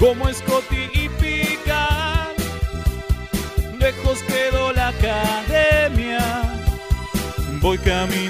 como Scotty y Picard. Lejos quedó la academia, voy camino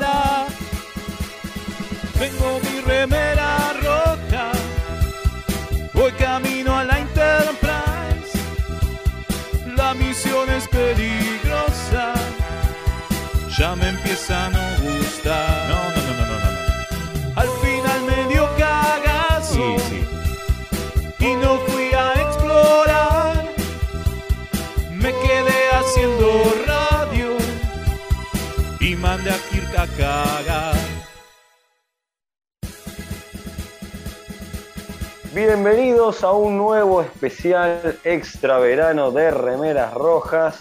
Tengo mi remera Bienvenidos a un nuevo especial extra verano de Remeras Rojas.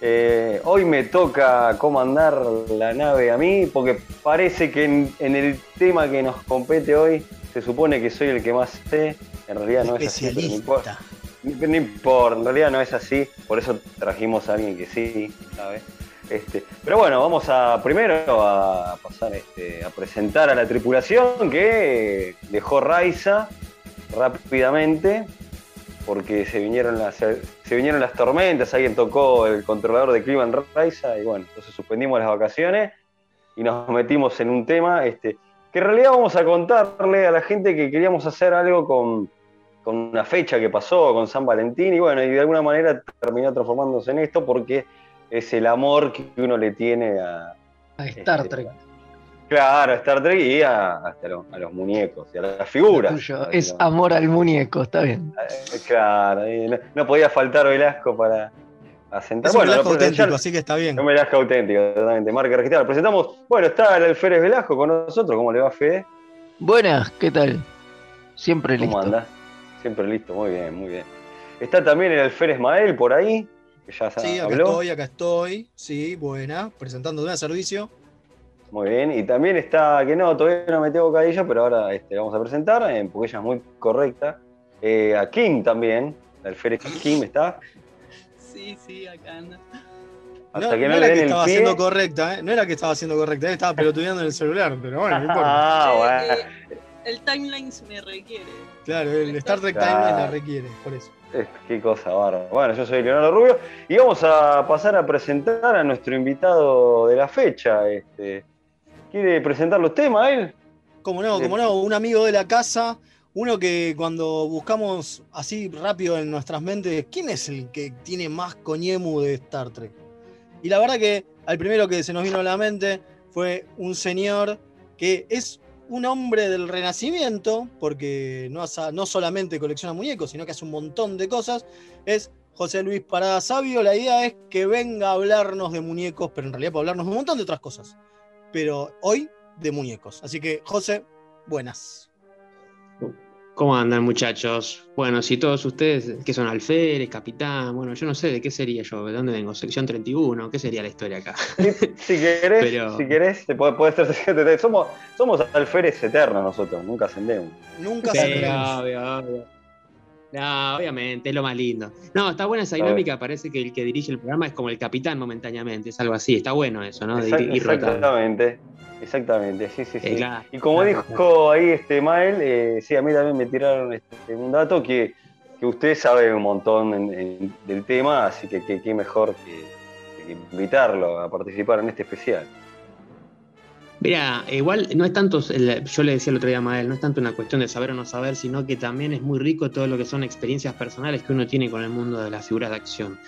Eh, hoy me toca comandar la nave a mí porque parece que en, en el tema que nos compete hoy se supone que soy el que más sé. En realidad no es así. importa. No importa, en realidad no es así. Por eso trajimos a alguien que sí, ¿sabes? Este, pero bueno, vamos a primero a pasar este, a presentar a la tripulación que dejó Raiza rápidamente porque se vinieron las se, vinieron las tormentas, alguien tocó el controlador de clima en Raiza y bueno, entonces suspendimos las vacaciones y nos metimos en un tema este, que en realidad vamos a contarle a la gente que queríamos hacer algo con, con una fecha que pasó con San Valentín y bueno, y de alguna manera terminó transformándose en esto porque es el amor que uno le tiene a, A Star Este, Trek. Claro, a Star Trek y a, hasta lo- a los muñecos y a las figuras. Es amor al muñeco, está bien. Eh, Claro, no, no podía faltar Velasco para asentar. Es un Bueno, Velasco auténtico, así que está bien. Un Velasco auténtico, totalmente. Marca registrada. Presentamos, bueno, está el Alférez Velasco con nosotros. ¿Cómo le va, Fede? Buenas, ¿qué tal? Siempre ¿Cómo listo. anda? Siempre listo, muy bien, muy bien. Está también el Alférez Mael por ahí, que ya Sí, acá habló. estoy, acá estoy. Sí, buena. Presentando un servicio. Muy bien, y también está, que no, todavía no metió bocadillo, pero ahora este, vamos a presentar, eh, porque ella es muy correcta. Eh, a Kim también, el alférez Kim está. Sí, sí, acá anda. Hasta no, que no, no le era que den estaba pie. siendo correcta, ¿eh? No era que estaba siendo correcta, eh, estaba pelotudeando en el celular, pero bueno, no importa. Ah, bueno. eh, el timeline me requiere. Claro, el Star Trek Claro. Timeline la requiere, por eso. Qué cosa bárbara. Bueno, yo soy Leonardo Rubio y vamos a pasar a presentar a nuestro invitado de la fecha. Este, ¿Quiere presentar los temas él? Como no, Bien. como no, un amigo de la casa, uno que cuando buscamos así rápido en nuestras mentes, ¿quién es el que tiene más coñemu de Star Trek? Y la verdad que al primero que se nos vino a la mente fue un señor que es un hombre del renacimiento, porque no, asa- no solamente colecciona muñecos, sino que hace un montón de cosas, es José Luis Parada Sabio. La idea es que venga a hablarnos de muñecos, pero en realidad para hablarnos de un montón de otras cosas. Pero hoy de muñecos. Así que, José, buenas. ¿Cómo andan muchachos? Bueno, si todos ustedes, que son alférez, capitán, bueno, yo no sé de qué sería yo, de dónde vengo, sección 31, ¿qué sería la historia acá? Si querés, Pero- si querés, te puede, puede ser secreto. Somos, somos alférez eternos nosotros, nunca ascendemos. Nunca Sí, saldremos. obvio, obvio. No, obviamente, es lo más lindo. No, está buena esa dinámica, parece que el que dirige el programa es como el capitán momentáneamente, es algo así, está bueno eso, ¿no? De ir, Exact- ir rotando. exactamente, exactamente, sí, sí, sí. Eh, claro. Y como Claro, dijo ahí este Mael, eh, sí, a mí también me tiraron este, un dato que, que usted sabe un montón en- en- del tema, así que que- qué mejor que, que invitarlo a participar en este especial. Mira, igual no es tanto, yo le decía el otro día a Mael, no es tanto una cuestión de saber o no saber, sino que también es muy rico todo lo que son experiencias personales que uno tiene con el mundo de las figuras de acción.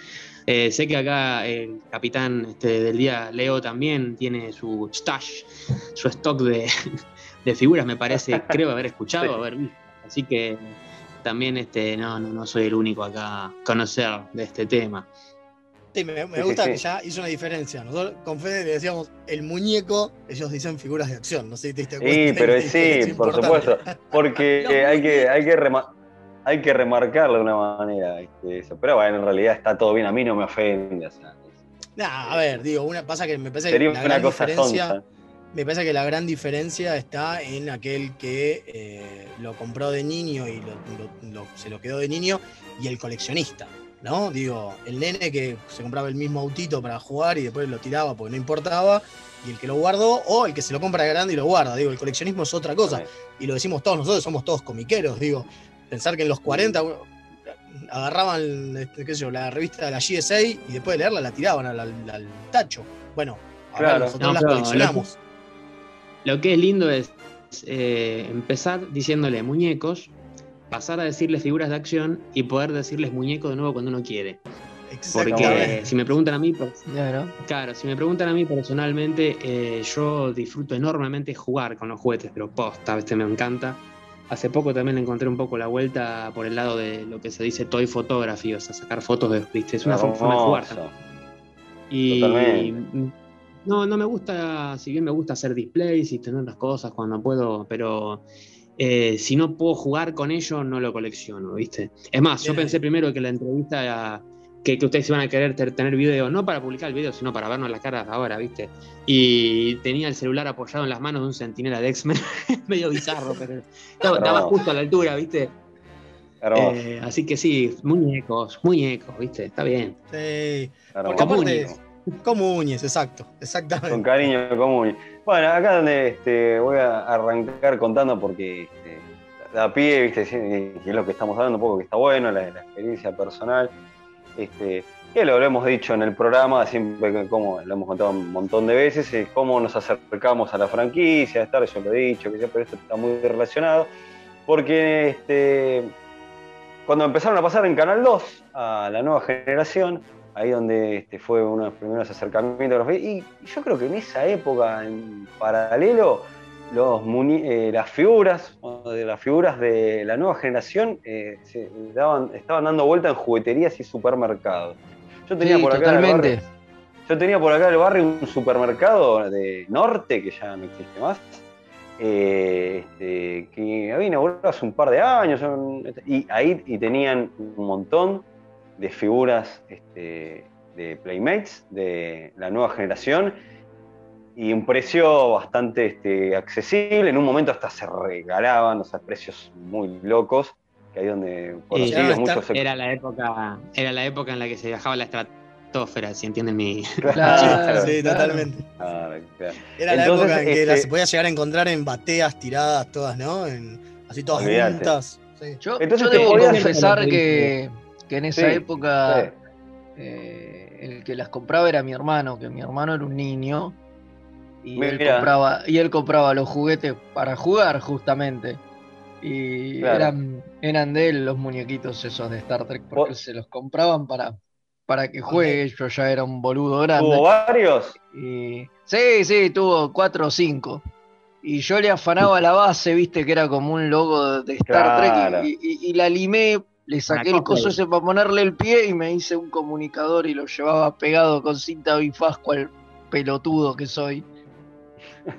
Eh, sé que acá el capitán este, del día, Leo, también tiene su stash, su stock de, de figuras, me parece, creo haber escuchado, Sí. haber visto. Así que también este, no, no, no soy el único acá a conocer de este tema. Sí, me, me Sí, sí, gusta sí. que ya hizo una diferencia. Nosotros con Fede le decíamos el muñeco, ellos dicen figuras de acción. No sé si te diste cuenta. Sí, pero es sí, por importante. supuesto. Porque hay que, hay que hay que remarcarlo de una manera. este, eso. Pero bueno, en realidad está todo bien. A mí no me ofende. o sea, Nah, a ver, digo, una, pasa que me parece que la una gran cosa diferencia. sonsa. Me parece que la gran diferencia está en aquel que eh, lo compró de niño y lo- lo- lo- se lo quedó de niño y el coleccionista, ¿no? Digo, el nene que se compraba el mismo autito para jugar y después lo tiraba porque no importaba, y el que lo guardó, o el que se lo compra de grande y lo guarda. Digo, el coleccionismo es otra cosa. Y lo decimos todos nosotros, somos todos comiqueros, digo. Pensar que en los 40 bueno, agarraban este, qué sé yo, la revista de la GSA y después de leerla la tiraban al, al- al tacho. Bueno, ahora Claro. nosotros No, las coleccionamos. Lo que es lindo es eh, empezar diciéndole muñecos, pasar a decirles figuras de acción y poder decirles muñecos de nuevo cuando uno quiere. Porque si me preguntan a mí, pues, Claro. claro, si me preguntan a mí personalmente, eh, yo disfruto enormemente jugar con los juguetes, pero posta, este me encanta. Hace poco también le encontré un poco la vuelta por el lado de lo que se dice toy photography, o sea, sacar fotos de, viste, es una forma de jugar y Totalmente. no, no me gusta, si bien me gusta hacer displays y tener las cosas cuando puedo, pero eh, si no puedo jugar con ello, no lo colecciono, ¿viste? Es más, yo pensé primero que la entrevista era que, que ustedes iban a querer ter- tener video, no para publicar el video, sino para vernos las caras ahora, ¿viste? Y tenía el celular apoyado en las manos de un centinela de X-Men, medio bizarro, pero estaba, justo a la altura, ¿viste? Eh, así que sí, muñecos, muñecos, ¿viste? Está bien. Sí. hermoso. Porque aparte, Comuñes. comuñes, exacto, Con exactamente. cariño común. Bueno, acá donde este, voy a arrancar contando porque este, da pie, ¿viste? Sí, es lo que estamos hablando un poco que está bueno, la, la experiencia personal. Este, que lo, lo hemos dicho en el programa, siempre como lo hemos contado un montón de veces, es cómo nos acercamos a la franquicia, estar, yo lo he dicho, que pero esto está muy relacionado, porque este, cuando empezaron a pasar en Canal 2 a la nueva generación, ahí donde este, fue uno de los primeros acercamientos. Y, yo creo que en esa época, en paralelo, los eh, las figuras, de las figuras de la nueva generación eh, se daban, estaban dando vuelta en jugueterías y supermercados. Yo tenía Sí, por acá en el barrio- yo tenía por acá en el barrio un supermercado de norte, que ya no existe más, eh, este, que había inaugurado hace un par de años, y ahí y tenían un montón de figuras este, de Playmates de la nueva generación y un precio bastante este, accesible. En un momento hasta se regalaban, o sea, precios muy locos, que ahí donde muchos Era la época, era la época en la que se viajaba la estratosfera, si entienden mi. Claro. Sí, claro. totalmente. Claro, claro. Era la Entonces, época en que este- las se podía llegar a encontrar en bateas tiradas todas, ¿no? En- así todas juntas. Sí. Yo, Entonces yo te debo podías- confesar que, que en esa Sí, época Sí. eh, el que las compraba era mi hermano, que mi hermano era un niño y él compraba y él compraba los juguetes para jugar justamente y Claro. eran eran de él los muñequitos esos de Star Trek porque Vos- se los compraban para para que juegue. Yo ya era un boludo grande. ¿Hubo varios? Y... Sí, sí, tuvo cuatro o cinco. Y yo le afanaba la base, viste, que era como un logo de Star Claro. Trek. Y, y- y la limé, le saqué el coso ese para ponerle el pie y me hice un comunicador y lo llevaba pegado con cinta bifaz, cual pelotudo que soy.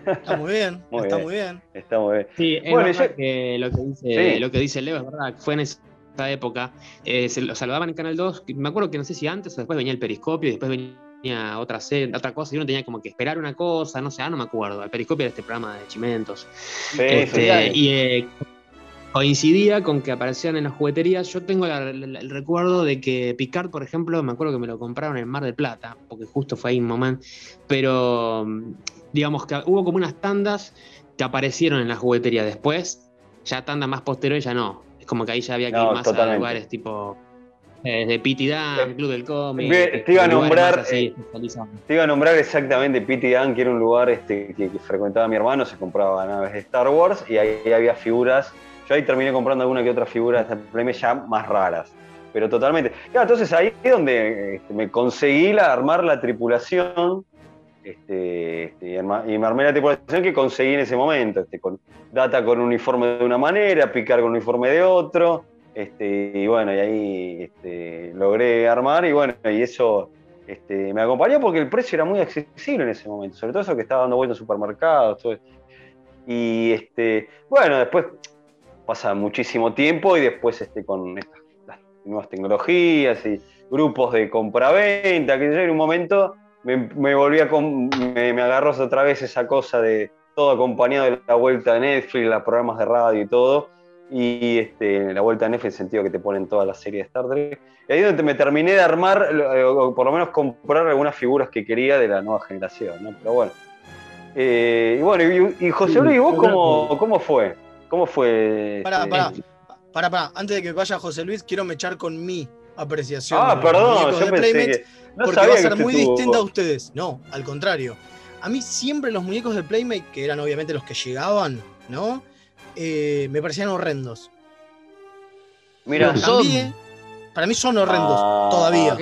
Está muy bien, Muy está bien. muy bien. Está muy bien. Sí, es Bueno, verdad yo- que lo que dice, Sí. lo que dice Leo es verdad, fue en esa época, eh, se lo saludaban en Canal 2, que me acuerdo que no sé si antes o después venía el periscopio y después venía otra otra cosa, y uno tenía como que esperar una cosa, no sé, ah, no me acuerdo. El periscopio era este programa de Chimentos. Sí, Este, sí. y eh, coincidía con que aparecían en las jugueterías. Yo tengo la- la- el recuerdo de que Picard, por ejemplo, me acuerdo que me lo compraron en Mar del Plata, porque justo fue ahí un momento, pero mm, digamos que hubo como unas tandas que aparecieron en las jugueterías después, ya tandas más posteriores ya no. Es como que ahí ya había que No, ir más totalmente. a lugares tipo eh, de Pity Dan, Eh, Club del Cómic. te- te iba a lugares nombrar, así, eh. Te iba a nombrar exactamente Pity Dan, que era un lugar este, que, que frecuentaba mi hermano, se compraba naves de Star Wars y ahí había figuras. Yo ahí terminé comprando alguna que otra figura de ya más raras. pero totalmente. Claro, entonces ahí es donde este, me conseguí la, armar la tripulación este, este, y, me armé la tripulación que conseguí en ese momento, este, con Data con uniforme de una manera, Picar con uniforme de otro, y bueno, y ahí logré armar y bueno, y eso me acompañó porque el precio era muy accesible en ese momento, sobre todo eso que estaba dando vueltas en supermercados. Y este, bueno, después pasa muchísimo tiempo y después este, con estas las nuevas tecnologías y grupos de compraventa, que yo en un momento me, me volví a com- me, me agarró otra vez esa cosa de todo acompañado de la vuelta de Netflix, los programas de radio y todo. Y este, la vuelta de Netflix en el sentido que te ponen toda la serie de Star Trek. Y ahí es donde me terminé de armar, o por lo menos comprar algunas figuras que quería de la nueva generación, ¿no? Pero bueno. Eh, y bueno, y, y José Luis, ¿vos cómo, cómo fue? ¿Cómo fue? Pará, este, pará, pará, pará. Antes de que vaya José Luis, quiero mechar con mi apreciación. Ah, de los perdón, muñecos yo de pensé Playmates, que. No porque sabía va a ser usted muy tuvo- distinta a ustedes. No, al contrario. A mí siempre los muñecos de Playmate, que eran obviamente los que llegaban, ¿no? Eh, me parecían horrendos. Mira, son. Cambié. Para mí son horrendos Ah, todavía.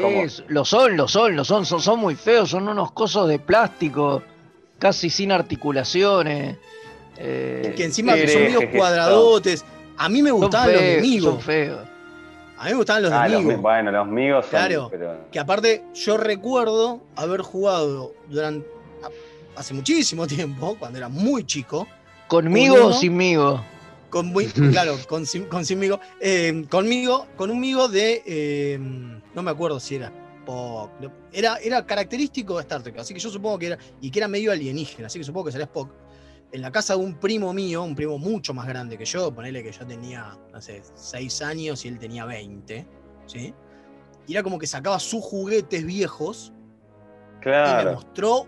lo son, lo son, lo son, son, son muy feos, son unos cosos de plástico, casi sin articulaciones. Eh, Que encima que son medio cuadradotes. A mí me gustaban los Migo. son feos. A mí me gustaban los de Ah, los Migo. bueno, los míos son. Claro. pero- Que aparte, yo recuerdo haber jugado durante hace muchísimo tiempo, cuando era muy chico, ¿Conmigo Uno. o sinmigo? con muy, claro, con, sin- con sinmigo, eh, conmigo, con un migo de, eh, no me acuerdo si era Spock, era, era característico de Star Trek, así que yo supongo que era, y que era medio alienígena, así que supongo que será Spock. En la casa de un primo mío, un primo mucho más grande que yo, ponele que yo tenía, no sé, 6 años y él tenía 20, ¿sí? Y era como que sacaba sus juguetes viejos y me Claro. mostró.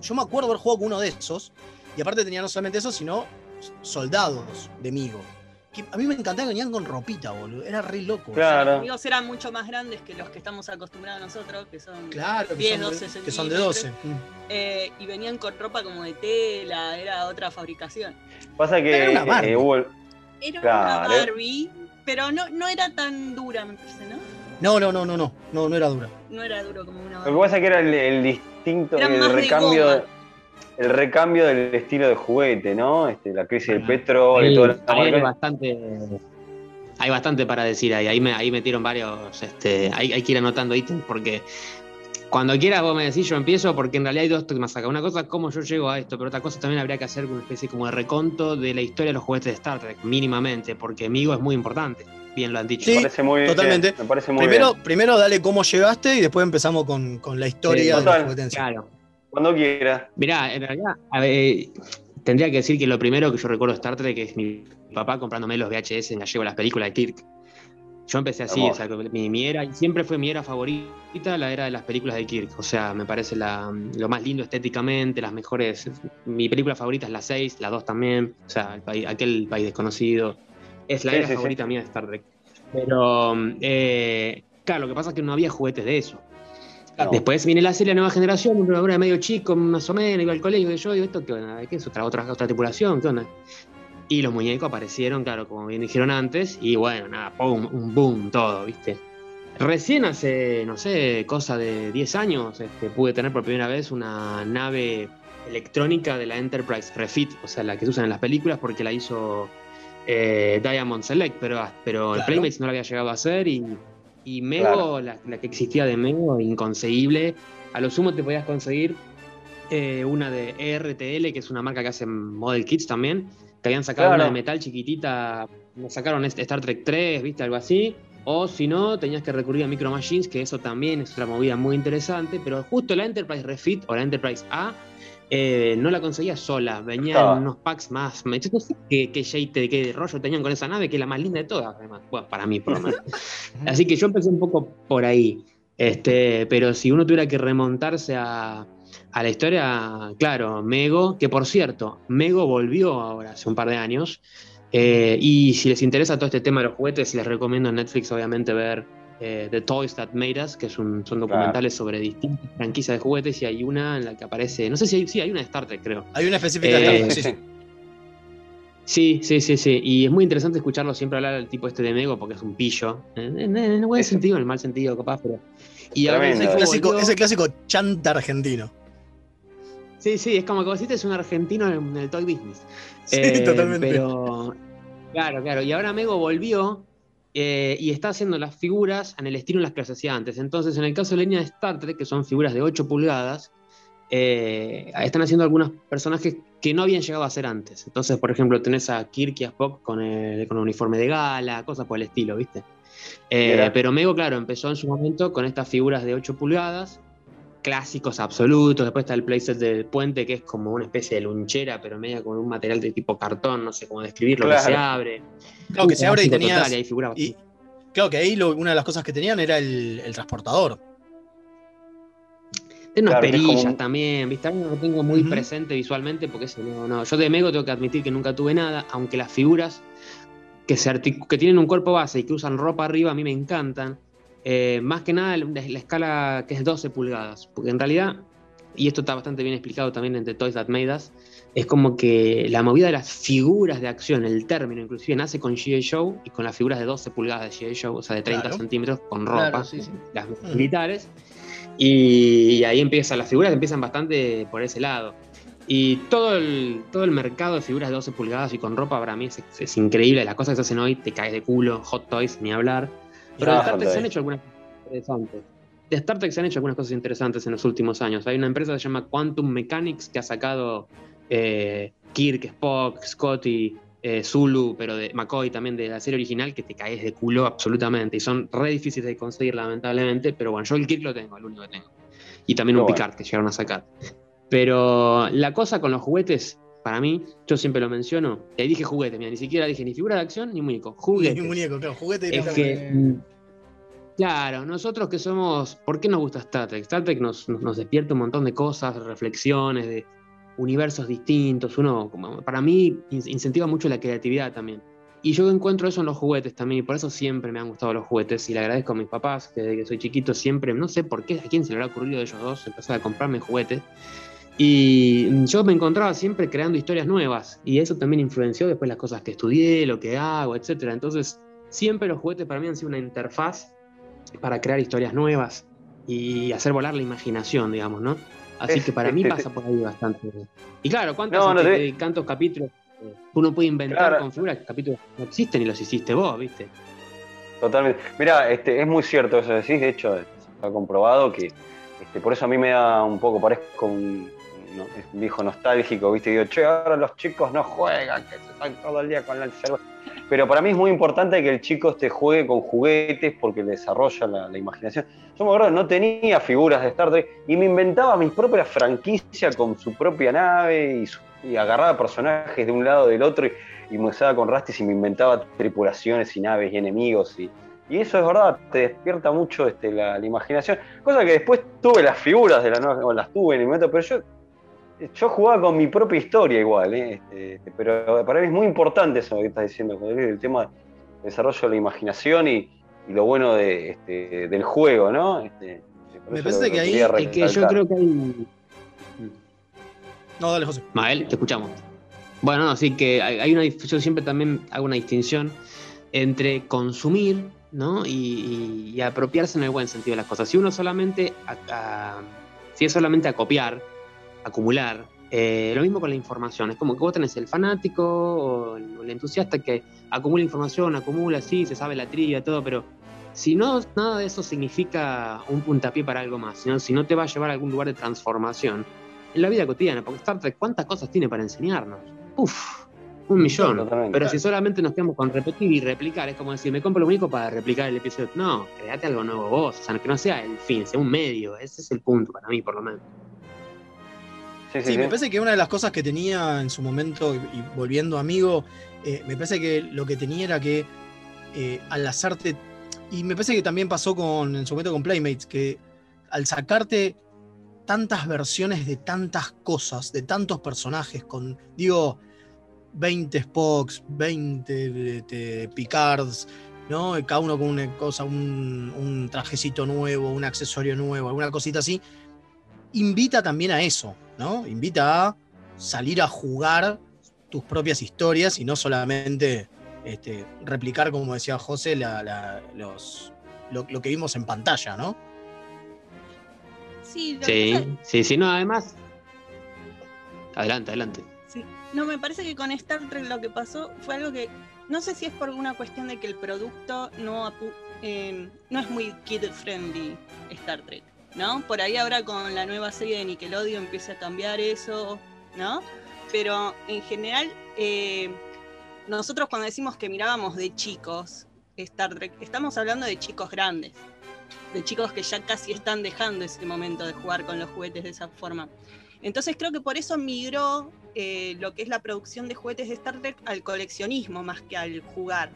Yo me acuerdo haber jugado con uno de esos. Y aparte tenía no solamente eso, sino soldados de Migo. Que a mí me encantaba que venían con ropita, boludo. Era re loco. Claro. Los amigos eran mucho más grandes que los que estamos acostumbrados nosotros, que son Claro, que, 10, son, 12 de, que son de 12. Mm. eh, y venían con ropa como de tela, era otra fabricación. Pasa que Era una Barbie. eh, hubo. Era Claro. una Barbie, pero no, no era tan dura, me parece, ¿no? No, no, no, no, no. No, no era dura. No era duro como una Lo que Barbie. pasa es que era el, el distinto, Era el más de recambio. goma. El recambio del estilo de juguete, ¿no? Este, la crisis del petróleo y la ahí hay bastante. Hay bastante para decir ahí. Ahí, me, ahí metieron varios. Este, hay, hay que ir anotando ítems porque cuando quieras vos me decís yo empiezo porque en realidad hay dos temas acá. Una cosa es cómo yo llego a esto, pero otra cosa también habría que hacer una especie como de reconto de la historia de los juguetes de Star Trek, mínimamente, porque Migo es muy importante. Bien lo han dicho. Sí, Me parece muy bien, totalmente. Me parece muy Primero, bien. primero dale cómo llegaste y después empezamos con, con la historia Sí, de total. la juguetencia. Claro. Cuando quiera. Mirá, en realidad, a ver, tendría que decir que lo primero que yo recuerdo de Star Trek es mi papá comprándome los VHS en gallego, las películas de Kirk. Yo empecé así, o sea, mi, mi era, y siempre fue mi era favorita, la era de las películas de Kirk. O sea, me parece la- lo más lindo estéticamente, las mejores. Mi película favorita es la 6, la 2 también, o sea, el país- aquel país desconocido. Es la Sí, era sí, sí. favorita mía de Star Trek. Pero, eh, claro, lo que pasa es que no había juguetes de eso. Después viene la serie Nueva Generación, un programa medio chico, más o menos, iba al colegio, y yo digo, ¿esto qué onda? ¿Qué es otra, otra, otra tripulación? ¿Qué onda? Y los muñecos aparecieron, claro, como bien dijeron antes, y bueno, nada, pum, un boom, todo, ¿viste? Recién hace, no sé, cosa de 10 años, este, pude tener por primera vez una nave electrónica de la Enterprise Refit, o sea, la que se usan en las películas porque la hizo eh, Diamond Select, pero, pero el. Playmates no la había llegado a hacer y, y Mego, la, la que existía de Mego, inconcebible. A lo sumo te podías conseguir eh, una de ERTL, que es una marca que hace model kits también, que habían sacado Claro. una de metal chiquitita, nos sacaron este Star Trek 3, viste, algo así. O si no, tenías que recurrir a Micro Machines, que eso también es otra movida muy interesante, pero justo la Enterprise Refit o la Enterprise A eh, no la conseguía sola, venía en unos packs más. me- Yo no sé qué, qué shade, qué rollo tenían con esa nave, que es la más linda de todas, además. Bueno, para mí, por lo menos. Así que yo empecé un poco por ahí. Este, pero si uno tuviera que remontarse a, a la historia, claro, Mego, que por cierto, Mego volvió ahora hace un par de años. eh, y si les interesa todo este tema de los juguetes, les recomiendo en Netflix, obviamente, ver eh, The Toys That Made Us, que es un- son documentales sobre distintas franquicias de juguetes. Y hay una en la que aparece, no sé si hay, sí, hay una de Star Trek, creo. Hay una específica Eh, de Star Trek, sí, sí. Sí, sí, sí, sí. Y es muy interesante escucharlo siempre hablar del tipo este de Mego porque es un pillo. En, en- en el buen Eso. sentido, en el mal sentido, capaz, pero. Y ahora Tremendo. el clásico, volvió- ese clásico chanta argentino. Sí, sí, es como que vos decís, es un argentino en el toy business. Sí, Eh, totalmente. Pero, claro, claro. Y ahora Mego volvió eh, y está haciendo las figuras en el estilo en las que las hacía antes. Entonces, en el caso de la línea de Star Trek, que son figuras de 8 pulgadas, eh, están haciendo algunos personajes que no habían llegado a ser antes. Entonces, por ejemplo, tenés a Kirk y a Spock con el, con el uniforme de gala, cosas por el estilo, ¿viste? Eh, pero Mego, claro, empezó en su momento con estas figuras de 8 pulgadas, clásicos absolutos. Después está el playset del puente, que es como una especie de lunchera, pero media con un material de tipo cartón, no sé cómo describirlo, Claro. que se abre. Claro que se abre y tenías. total, y y claro que ahí lo- una de las cosas que tenían era el, el transportador. Tiene unas Claro, como perillas también, ¿viste? Ahora no lo tengo muy presente visualmente porque eso no, no. Yo de Mego tengo que admitir que nunca tuve nada, aunque las figuras que, se que tienen un cuerpo base y que usan ropa arriba a mí me encantan. Eh, más que nada la, la escala que es 12 pulgadas, porque en realidad, y esto está bastante bien explicado también en The Toys That Made Us, es como que la movida de las figuras de acción, el término inclusive nace con G.I. Joe y con las figuras de 12 pulgadas de G.I. Joe, o sea, de 30 Claro. centímetros con ropa, Claro, sí, sí. las militares. Y ahí empiezan, las figuras empiezan bastante por ese lado. Y todo el, todo el mercado de figuras de 12 pulgadas y con ropa para mí es, es increíble. Las cosas que se hacen hoy te caes de culo, Hot Toys, ni hablar. Pero de Ah, Star Trek Hot se han hecho algunas cosas interesantes. De Star Trek se han hecho algunas cosas interesantes en los últimos años. Hay una empresa que se llama Quantum Mechanics que ha sacado eh, Kirk, Spock, Scotty, eh, Zulu, pero de McCoy también de la serie original, que te caes de culo absolutamente. Y son re difíciles de conseguir, lamentablemente. Pero bueno, yo el Kirk lo tengo, el único que tengo. Y también un bueno. Picard que llegaron a sacar. Pero la cosa con los juguetes, para mí, yo siempre lo menciono. Y ahí dije juguete, mira, ni siquiera dije ni figura de acción ni muñeco. Juguete. Un muñeco, claro, juguete Es que, mm, claro, nosotros que somos, ¿por qué nos gusta Star Trek? Star Trek nos, nos, despierta un montón de cosas, reflexiones, de universos distintos. Uno, como, para mí, in- incentiva mucho la creatividad también. Y yo encuentro eso en los juguetes también, y por eso siempre me han gustado los juguetes. Y le agradezco a mis papás, que desde que soy chiquito siempre, no sé por qué, a quién se le habrá ocurrido de ellos dos empezar a comprarme juguetes. Y yo me encontraba siempre creando historias nuevas, y eso también influenció después las cosas que estudié, lo que hago, etcétera. Entonces, siempre los juguetes para mí han sido una interfaz para crear historias nuevas y hacer volar la imaginación, digamos, ¿no? Así Es- que para mí pasa por ahí bastante. Y claro, ¿cuántos No, no, este, te- capítulos eh, uno puede inventar Claro. con figuras que capítulos no existen y los hiciste vos, ¿viste? Totalmente. Mira, este, es muy cierto eso que decís, de hecho, está comprobado que este, por eso a mí me da un poco, parezco un, no- un viejo nostálgico, ¿viste? Digo, che, ahora los chicos no juegan, que se están todo el día con el celular. Pero para mí es muy importante que el chico este, juegue con juguetes porque le desarrolla la, imaginación. Yo me acuerdo, no tenía figuras de Star Trek y me inventaba mis propias franquicias con su propia nave y, agarraba personajes de un lado del otro y, me usaba con rastis y me inventaba tripulaciones y naves y enemigos. Y, eso es verdad, te despierta mucho este, la, la imaginación. Cosa que después tuve las figuras de la nueva, o las tuve en el momento, pero yo, yo jugaba con mi propia historia igual. ¿eh? Este, este, pero para mí es muy importante eso que estás diciendo, el tema del desarrollo de la imaginación y, y lo bueno de, este, del juego, ¿no? Este, Me parece que ahí- Es que yo creo que hay. No, dale, José. Mael, te escuchamos. Bueno, no, sí que hay, una yo siempre también hago una distinción entre consumir, ¿no? Y, y- y apropiarse en el buen sentido de las cosas. Si uno solamente, a- a- si es solamente a copiar, acumular, eh, lo mismo con la información. Es como que vos tenés el fanático o el, el entusiasta que acumula información, acumula, sí, se sabe la trivia, todo, pero si no, nada de eso significa un puntapié para algo más, sino, si no te va a llevar a algún lugar de transformación en la vida cotidiana, porque Star Trek, ¿cuántas cosas tiene para enseñarnos? Uf, un millón. Totalmente. Pero si solamente nos quedamos con repetir y replicar, es como decir, me compro lo único para replicar el episodio. No, créate algo nuevo vos, o sea, que no sea el fin, sea un medio. Ese es el punto para mí, por lo menos. Sí, sí, Sí, sí. me parece que una de las cosas que tenía en su momento, y volviendo amigo, eh, me parece que lo que tenía era que eh, al hacerte. Y me parece que también pasó con, en su momento con Playmates, que al sacarte tantas versiones de tantas cosas, de tantos personajes, con, digo, 20 Spocks, 20 este, Picards, ¿no? Cada uno con una cosa, un, un trajecito nuevo, un accesorio nuevo, alguna cosita así, invita también a eso, ¿no? Invita a salir a jugar tus propias historias y no solamente este, replicar, como decía José, la- la- los, lo, lo que vimos en pantalla, ¿no? Sí, Sí, sí, sí, no, además. Adelante, adelante. Sí. No, me parece que con Star Trek lo que pasó fue algo que. No sé si es por una cuestión de que el producto no, apu- eh, no es muy kid friendly Star Trek, ¿no? Por ahí ahora con la nueva serie de Nickelodeon empieza a cambiar eso, ¿no? Pero en general, eh, nosotros cuando decimos que mirábamos de chicos Star Trek, estamos hablando de chicos grandes, de chicos que ya casi están dejando ese momento de jugar con los juguetes de esa forma. Entonces creo que por eso migró eh, lo que es la producción de juguetes de Star Trek al coleccionismo más que al jugar.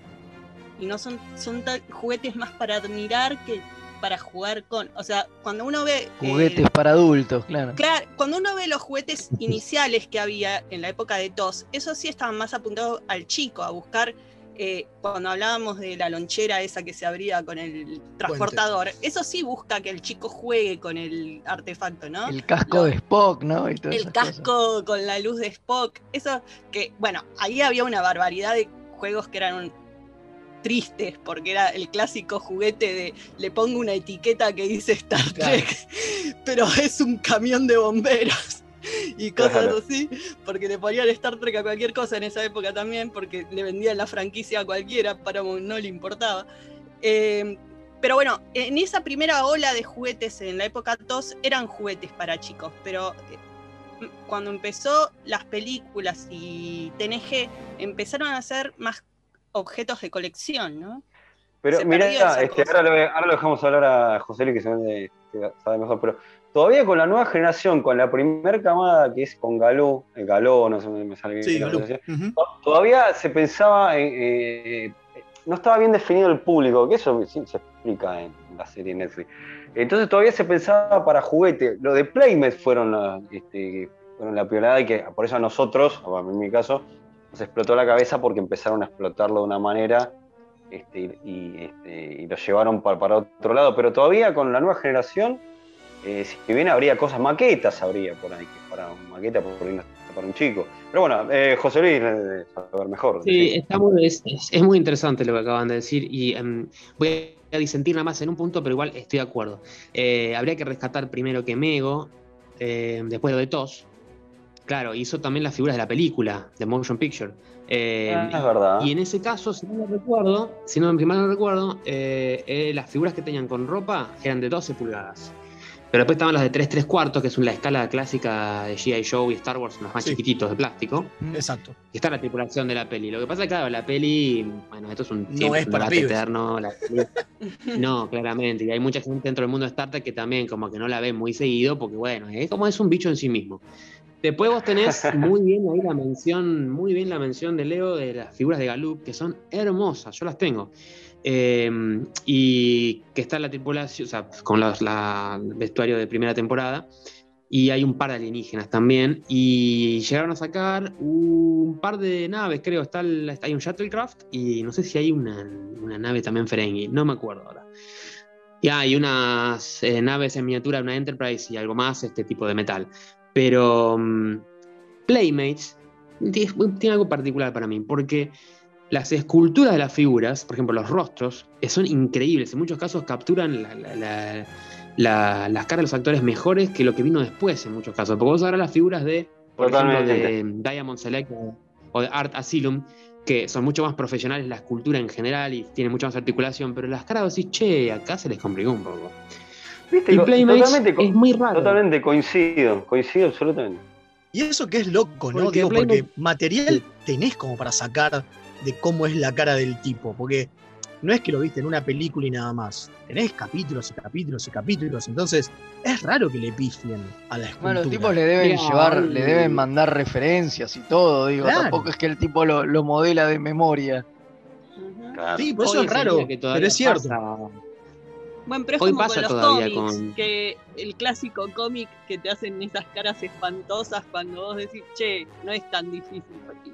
Y no son, son juguetes más para admirar que para jugar con. O sea, cuando uno ve. eh, Juguetes para adultos, claro. Claro, cuando uno ve los juguetes iniciales que había en la época de TOS, esos sí estaban más apuntados al chico, a buscar, eh, cuando hablábamos de la lonchera esa que se abría con el transportador, eso sí busca que el chico juegue con el artefacto, ¿no? El casco Lo- de Spock, ¿no? Y el cosas. casco con la luz de Spock, eso que, bueno, ahí había una barbaridad de juegos que eran un- tristes, porque era el clásico juguete de le pongo una etiqueta que dice Star Claro. Trek, pero es un camión de bomberos y cosas Claro. así, porque le ponían Star Trek a cualquier cosa en esa época también, porque le vendían la franquicia a cualquiera, para no le importaba. Eh, pero bueno, en esa primera ola de juguetes en la época TOS eran juguetes para chicos, pero eh, cuando empezó las películas y TNG empezaron a ser más objetos de colección, ¿no? Pero mira, este, ahora, lo, ahora lo dejamos hablar a José Luis, que sabe mejor, pero todavía con la nueva generación, con la primera camada que es con Galú, el Galó, no sé, me sale bien Sí, la Ujú. to- todavía se pensaba, en, eh, no estaba bien definido el público, que eso sí se explica en la serie Netflix. Entonces todavía se pensaba para juguete. Lo de Playmate fueron la, este, fueron la piolada y que por eso a nosotros, en mi caso, nos explotó la cabeza porque empezaron a explotarlo de una manera este, y, este, y lo llevaron para, para otro lado. Pero todavía con la nueva generación, eh, si bien habría cosas, maquetas habría por ahí, que para una maqueta por ahí no está para un chico. Pero bueno, eh, José Luis debe saber mejor. Sí, está muy- es, muy interesante lo que acaban de decir y em, voy a disentir nada más en un punto, pero igual estoy de acuerdo. Eh, habría que rescatar primero que Mego, eh, después de TOS, claro, hizo también las figuras de la película, de Motion Picture. Eh, Ah, es verdad. y en ese caso, si no me recuerdo, si no si mal no recuerdo, eh, eh, las figuras que tenían con ropa eran de 12 pulgadas. Pero después estaban las de 3 3 cuartos, que es la escala clásica de G.I. Joe y Star Wars, los más Sí. chiquititos de plástico. Exacto. Y está la tripulación de la peli. Lo que pasa es que, claro, la peli, bueno, esto es un, No es un para debate eterno. la peli- no, claramente. Y hay mucha gente dentro del mundo de Star Trek que también como que no la ve muy seguido, porque bueno, es como es un bicho en sí mismo. Después vos tenés muy bien ahí la mención, muy bien la mención de Leo de las figuras de Gallup, que son hermosas, yo las tengo. Eh, y que está la tripulación, o sea, con los la, el vestuario de primera temporada. Y hay un par de alienígenas también. Y llegaron a sacar un par de naves, creo. Está, el- hay un Shuttlecraft y no sé si hay una, una nave también Ferengi, no me acuerdo ahora. Y hay unas eh, naves en miniatura, una Enterprise y algo más, este tipo de metal. Pero mm, Playmates tiene, tiene algo particular para mí, porque las esculturas de las figuras, por ejemplo, los rostros, eh, son increíbles. En muchos casos capturan la- la- la- la- las caras de los actores mejores que lo que vino después, en muchos casos. Porque vos ahora las figuras de, por ejemplo, Totalmente. de Diamond Select o- o de Art Asylum, que son mucho más profesionales la escultura en general y tienen mucha más articulación, pero las caras vos decís, che, acá se les complicó un poco. ¿Viste? Y Playmates es muy raro. totalmente coincido, coincido absolutamente. Y eso que es loco, ¿no? Porque Digo, porque material tenés como para sacar de cómo es la cara del tipo. Porque no es que lo viste en una película y nada más. Tenés capítulos y capítulos y capítulos. Entonces, es raro que le pifien a la escultura. Bueno, los tipos le deben llevar, le deben mandar referencias y todo, digo, Claro. tampoco es que el tipo lo, lo modela de memoria. Claro. Sí, por eso Hoy es raro, pero es cierto. pasa- Bueno, pero es Hoy como pasa con los todavía cómics, con- que el clásico cómic que te hacen esas caras espantosas cuando vos decís, che, no es tan difícil.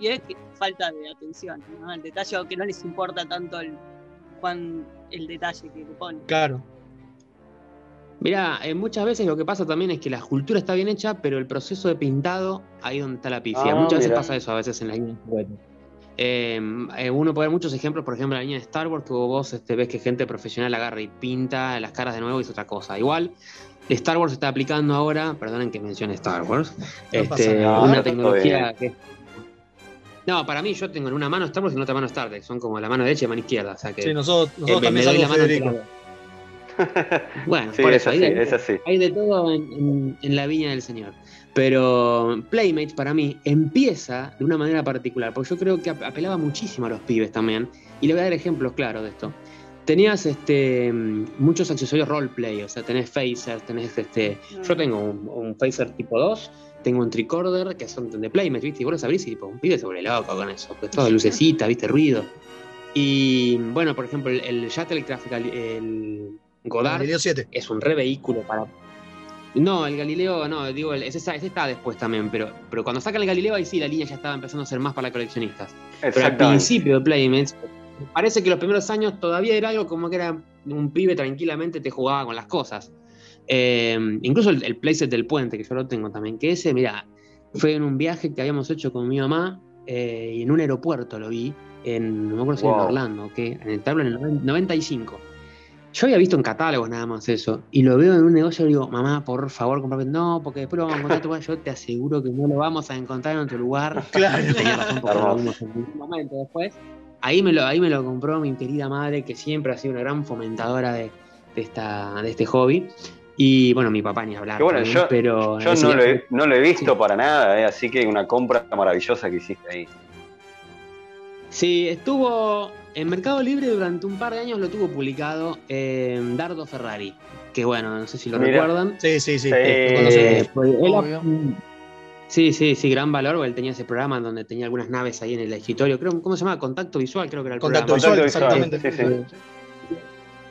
Y es que falta de atención, ¿no? El detalle o que no les importa tanto el, cuán, el detalle que le ponen. Claro. Mirá, eh, muchas veces lo que pasa también es que la escultura está bien hecha, pero el proceso de pintado, ahí donde está la pifia. Ah, muchas veces pasa eso, a veces en la línea. Eh, eh, uno puede ver muchos ejemplos, por ejemplo, en la línea de Star Wars, que vos este, ves que gente profesional agarra y pinta las caras de nuevo y es otra cosa. Igual, Star Wars está aplicando ahora, perdonen que mencione Star Wars, No este, nada, una tecnología que... No, para mí yo tengo en una mano Star Wars y en otra mano Star Trek, son como la mano derecha y la mano izquierda, o sea que Sí, nosotros, eh, nosotros me, me también doy la mano. Bueno, Sí, por es eso, así, hay de- es así. hay de todo en, en- en la viña del Señor. Pero Playmates para mí empieza de una manera particular, porque yo creo que ap- apelaba muchísimo a los pibes también. Y le voy a dar ejemplos claros de esto. Tenías este, mm, muchos accesorios roleplay, o sea, tenés phasers, tenés este. Yo tengo un, un phaser tipo 2, tengo un tricorder que son de Playmates, ¿viste? Y vos los abrís y tipo, un pibe se vuelve loco con eso, pues todo lucecita, ¿viste? Ruido. Y bueno, por ejemplo, el, el Shuttlecraft, el, el Godard, 7. es un re vehículo para. No, el Galileo, no, digo, ese, está- ese está después también, pero, pero cuando sacan el Galileo, ahí sí la línea ya estaba empezando a ser más para coleccionistas. Pero al principio de Playmates, parece que los primeros años todavía era algo como que era un pibe tranquilamente te jugaba con las cosas. Eh, incluso el, el playset del puente, que yo lo tengo también, que ese, mira, fue en un viaje que habíamos hecho con mi mamá eh, y en un aeropuerto lo vi, en, no me acuerdo si era en Wow. Orlando, que en el tablo en el noven- 95. Yo había visto en catálogos nada más eso, y lo veo en un negocio y digo, mamá, por favor, comprame. No, porque después lo vamos a encontrar en tu. Yo te aseguro que no lo vamos a encontrar en otro lugar. Claro. Tenía razón porque lo Hermoso. vimos en un momento después. Ahí me, lo, ahí me lo compró mi querida madre, que siempre ha sido una gran fomentadora de, de esta, de este hobby. Y bueno, mi papá ni hablar. Que bueno, también, yo- pero Yo no lo, he, no lo he visto Sí. para nada, eh, así que una compra maravillosa que hiciste ahí. Sí, estuvo en Mercado Libre durante un par de años, lo tuvo publicado eh, Dardo Ferrari. Que bueno, no sé si lo Mira. recuerdan. Sí, sí, sí. Eh, pues, sí, sí, sí, gran valor, él tenía ese programa donde tenía algunas naves ahí en el escritorio. Creo, ¿Cómo se llama? Contacto visual, creo que era el Contacto programa. visual, Contacto exactamente. sí,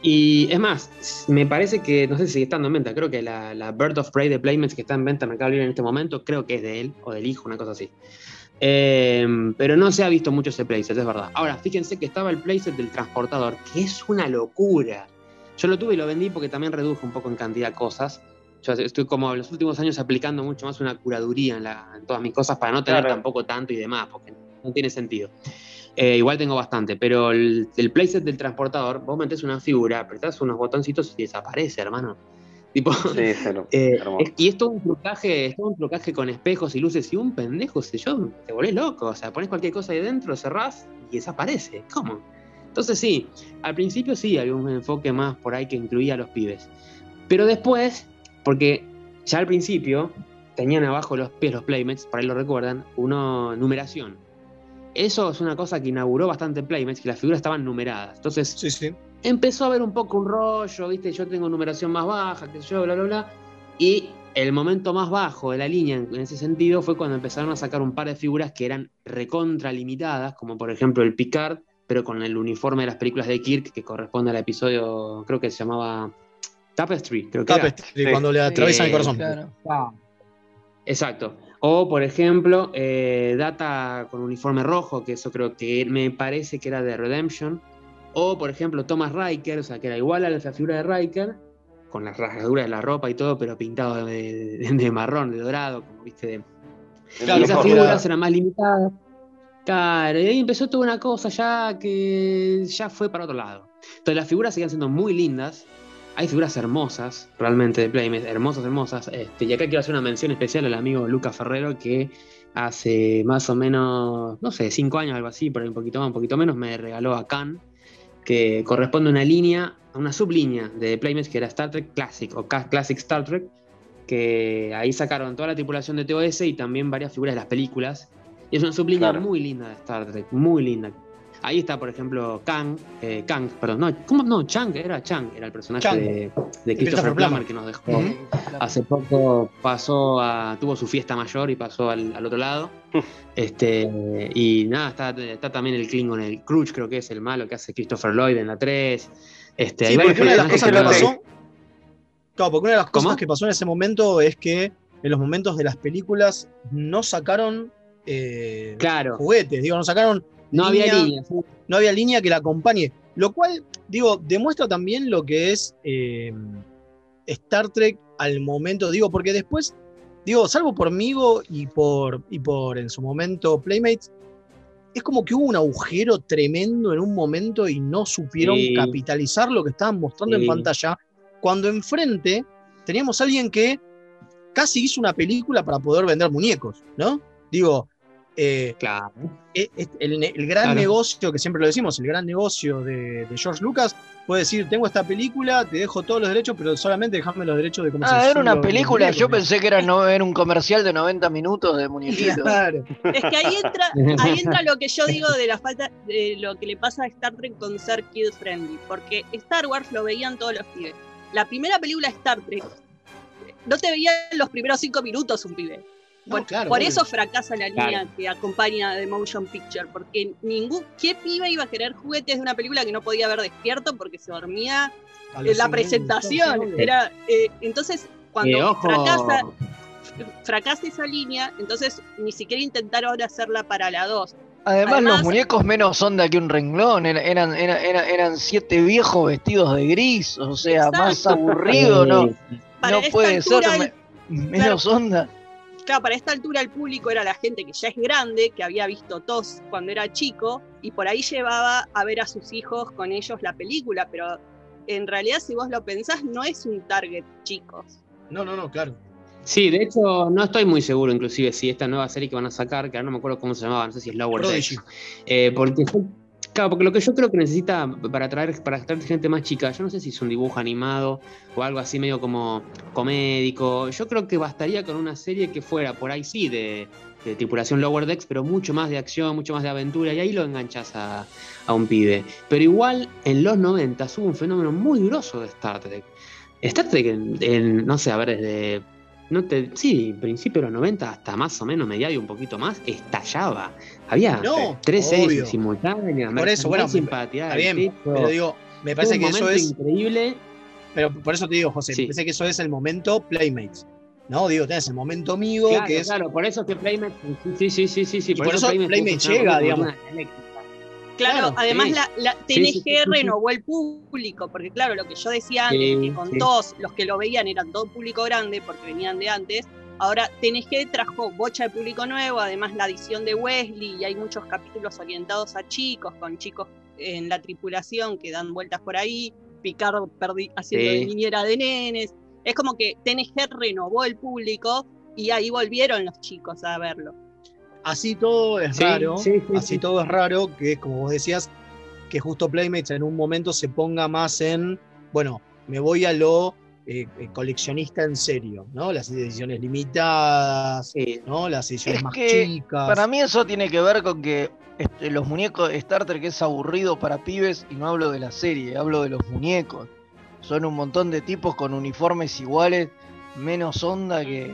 Y es más, me parece que, no sé si sigue estando en venta, creo que la, la Bird of Prey de Playmates que está en venta en Mercado Libre en este momento, creo que es de él o del hijo, una cosa así. Eh, pero no se ha visto mucho ese playset, es verdad. Ahora, fíjense que estaba el playset del transportador, que es una locura. Yo lo tuve y lo vendí porque también reduje un poco en cantidad de cosas. Yo estoy como en los últimos años aplicando mucho más una curaduría en, la- en todas mis cosas para no tener Claro. tampoco tanto y demás, porque no tiene sentido. Eh, igual tengo bastante, pero el, el playset del transportador, vos metés una figura, apretás unos botoncitos y desaparece, hermano. Tipo, Sí, eh, es- y es todo un trucaje, es todo un trucaje con espejos y luces y un pendejo, sé yo, te volvés loco. O sea, pones cualquier cosa ahí dentro, cerrás y desaparece. ¿Cómo? Entonces sí, al principio sí había un enfoque más por ahí que incluía a los pibes. Pero después, porque ya al principio tenían abajo los pies, los playmates, por ahí lo recuerdan, una numeración. Eso es una cosa que inauguró bastante Playmates, que las figuras estaban numeradas. Entonces, Sí, sí. Empezó a haber un poco un rollo, ¿viste? Yo tengo numeración más baja, sé yo, bla, bla, bla. Y el momento más bajo de la línea en ese sentido fue cuando empezaron a sacar un par de figuras que eran recontra limitadas, como por ejemplo el Picard, pero con el uniforme de las películas de Kirk, que corresponde al episodio, creo que se llamaba Tapestry, creo que era. Tapestry, Sí. cuando le atraviesan el Eh, corazón. Claro. Exacto. O, por ejemplo, eh, Data con uniforme rojo, que eso creo que me parece que era de Redemption. O, por ejemplo, Thomas Riker, o sea, que era igual a la figura de Riker, con las rasgaduras de la ropa y todo, pero pintado de, de- de marrón, de dorado, como viste. De... Claro, y esas figuras era- eran más limitadas. Claro, y ahí empezó toda una cosa ya que ya fue para otro lado. Entonces las figuras seguían siendo muy lindas. Hay figuras hermosas, realmente, de Playmates, hermosas, hermosas. Este, y acá quiero hacer una mención especial al amigo Lucas Ferrero, que hace más o menos, no sé, cinco años, algo así, por ahí un poquito más, un poquito menos, me regaló a Khan, que corresponde a una línea, a una sublínea de Playmates que era Star Trek Classic o Classic Star Trek, que ahí sacaron toda la tripulación de TOS y también varias figuras de las películas. Y es una sublínea Claro. muy linda de Star Trek, muy linda. Ahí está, por ejemplo, Kang, eh, Kang, perdón, no, ¿cómo? No, Chang, era Chang, era el personaje Chang. de, de Christopher Plummer. Que nos dejó. Hace poco pasó a, tuvo su fiesta mayor y pasó al, al otro lado. este, y nada, está, está también el Klingon, el Crutch, creo que es el malo que hace Christopher Lloyd en la 3. Este, Sí, hay varios porque una de las cosas que no- pasó. Claro, porque una de las cosas que pasó en ese momento es que en los momentos de las películas no sacaron eh, Claro, juguetes, digo, no sacaron, no había línea- no había línea que la acompañe. Lo cual, digo, demuestra también lo que es eh, Star Trek al momento, digo, porque después, digo, salvo por Migo y por, y por en su momento Playmates, es como que hubo un agujero tremendo en un momento y no supieron Sí. capitalizar lo que estaban mostrando en pantalla, cuando enfrente teníamos a alguien que casi hizo una película para poder vender muñecos, ¿no? Digo, eh, Claro. eh, el, gran Claro. negocio, que siempre lo decimos, el gran negocio de, de George Lucas, puede decir, tengo esta película, te dejo todos los derechos, pero solamente déjame los derechos de cómo se Ah, era una película, yo pensé que era, no, era un comercial de 90 minutos de muñequitos. Claro. Es que ahí entra, ahí entra lo que yo digo de la falta de lo que le pasa a Star Trek con ser kid friendly, porque Star Wars lo veían todos los pibes. La primera película de Star Trek no te veían los primeros cinco minutos un pibe. No, Por, claro, por obvio. eso fracasa la línea Claro. que acompaña de Motion Picture, porque ningún qué pibe iba a querer juguetes de una película que no podía ver despierto porque se dormía en la presentación. Era, eh, entonces, cuando Eh, fracasa, fracasa esa línea, entonces ni siquiera intentaron hacerla para la 2. Además, Además- los muñecos menos onda que un renglón, era- eran, eran, eran, eran siete viejos vestidos de gris, o sea, más aburrido, ¿no? Para No puede ser me- menos onda. Claro, para esta altura el público era la gente que ya es grande, que había visto TOS cuando era chico, y por ahí llevaba a ver a sus hijos con ellos la película, pero en realidad si vos lo pensás no es un target chicos. No, no, no, claro. Sí, de hecho, no estoy muy seguro, inclusive, si esta nueva serie que van a sacar, que ahora no me acuerdo cómo se llamaba, no sé si es Lower. Decks. Eh, porque, claro, porque lo que yo creo que necesita para atraer, para atraer gente más chica, yo no sé si es un dibujo animado o algo así medio como comédico. Yo creo que bastaría con una serie que fuera por ahí sí de, de tripulación Lower Decks, pero mucho más de acción, mucho más de aventura, y ahí lo enganchas a, a un pibe. Pero igual en los 90 hubo un fenómeno muy grosso de Star Trek. Star Trek, en, no sé, a ver, desde no te, sí, principio de los 90 hasta más o menos mediados y un poquito más, estallaba. Había No, tres obvio. series simultáneas, Por eso, bueno, Está bien, pero digo, me parece que eso es, increíble. pero por eso te digo, José, Sí. me parece que eso es el momento Playmates. No, digo, tenés el momento amigo, Claro, que es claro, por eso que Playmates, sí, sí, sí, sí, sí, Y por eso Playmates funcionaba llega, digamos. Claro, Claro, además sí. la, la TNG sí, sí, sí, sí. renovó el público, porque claro, lo que yo decía antes, Sí, que con sí. todos los que lo veían eran todo público grande, porque venían de antes, ahora TNG trajo bocha de público nuevo, además la adición de Wesley, y hay muchos capítulos orientados a chicos, con chicos en la tripulación que dan vueltas por ahí, Picard perdi- haciendo Sí. de niñera de nenes, es como que TNG renovó el público y ahí volvieron los chicos a verlo. así todo es Sí, raro, sí, sí, así sí. todo es raro, que es como vos decías, que justo Playmates en un momento se ponga más en, bueno, me voy a lo eh, eh, coleccionista en serio, ¿no? Las ediciones limitadas, Sí. ¿no? Las ediciones Es más que chicas. Para mí eso tiene que ver con que este, los muñecos de Star Trek es aburrido para pibes y no hablo de la serie, hablo de los muñecos. Son un montón de tipos con uniformes iguales, menos onda que,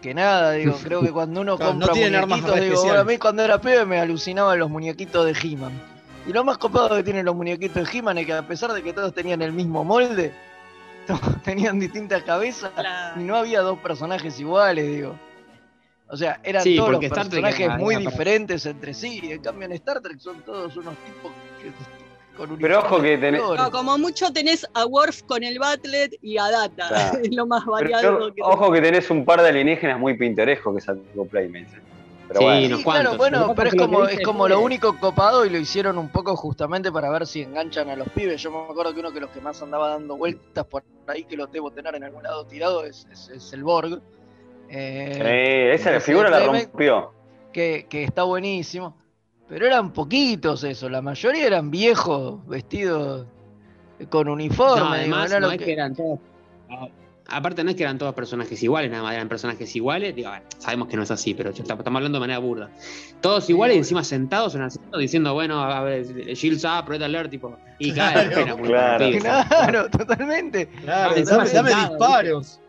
que nada. Digo, creo que cuando uno Claro, no compra armas muñequitos, digo, especiales. a mí cuando era pibe me alucinaban los muñequitos de He-Man. Y lo más copado que tienen los muñequitos de He-Man es que a pesar de que todos tenían el mismo molde, tenían distintas cabezas y no había dos personajes iguales, digo. O sea, eran Sí, todos los personajes muy diferentes entre sí. En cambio, en Star Trek son todos unos tipos que, con Pero ojo que tenés-. No, como mucho tenés a Worf con el Batlet y a Data. Claro. es lo más Pero, variado que ojo que tenés un par de alienígenas muy pintorescos que sacó Playmates. Pero Sí, bueno. Sí, cuantos. claro, bueno, Lo pero es lo como, es como lo único copado y lo hicieron un poco justamente para ver si enganchan a los pibes. Yo me acuerdo que uno que los que más andaba dando vueltas por ahí, que los debo tener en algún lado tirado, es, es- es el Borg. Eh, Eh, esa figura la rompió. que, que está buenísimo. Pero eran poquitos eso, la mayoría eran viejos, vestidos con uniforme. No, digo, además, era no lo es que eran todos. Aparte, no es que eran todos personajes iguales, nada más eran personajes iguales. Digo, bueno, sabemos que no es así, pero estamos hablando de manera burda. Todos iguales y encima sentados en el asiento diciendo, bueno, a ver, Shields up, Red Alert, tipo. Y Claro, claro, era muy claro. divertido. Claro, totalmente. Claro, Ah, encima dame, dame sentado, disparos.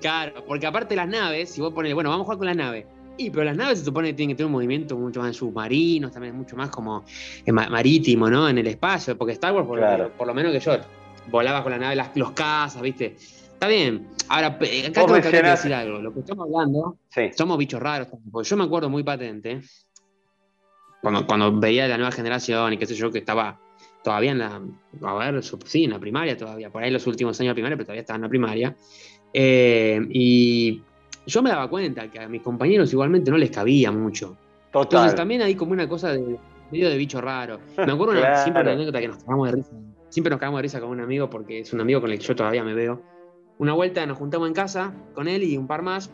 Claro, porque aparte las naves, si vos pones, bueno, vamos a jugar con la nave. Y pero las naves se supone que tienen que tener un movimiento mucho más submarino, también mucho más como eh, ma- marítimo, ¿no? En el espacio, porque Star Wars, por, Claro. por lo menos que yo, volaba con la nave, las, los cazas, ¿viste? Está bien. Ahora, acá tengo que decir algo. Lo que estamos hablando, Sí. somos bichos raros. Porque yo me acuerdo muy patente, cuando, cuando veía la nueva generación y qué sé yo, que estaba todavía en la, a ver, sí, en la primaria todavía, por ahí los últimos años de primaria, pero todavía estaba en la primaria. Eh, y yo me daba cuenta que a mis compañeros igualmente no les cabía mucho. Total. Entonces también hay como una cosa de medio de bicho raro. Me acuerdo una, Claro. siempre una anécdota que nos cagamos de risa. Siempre nos cagamos de risa con un amigo porque es un amigo con el que yo todavía me veo. Una vuelta nos juntamos en casa con él y un par más.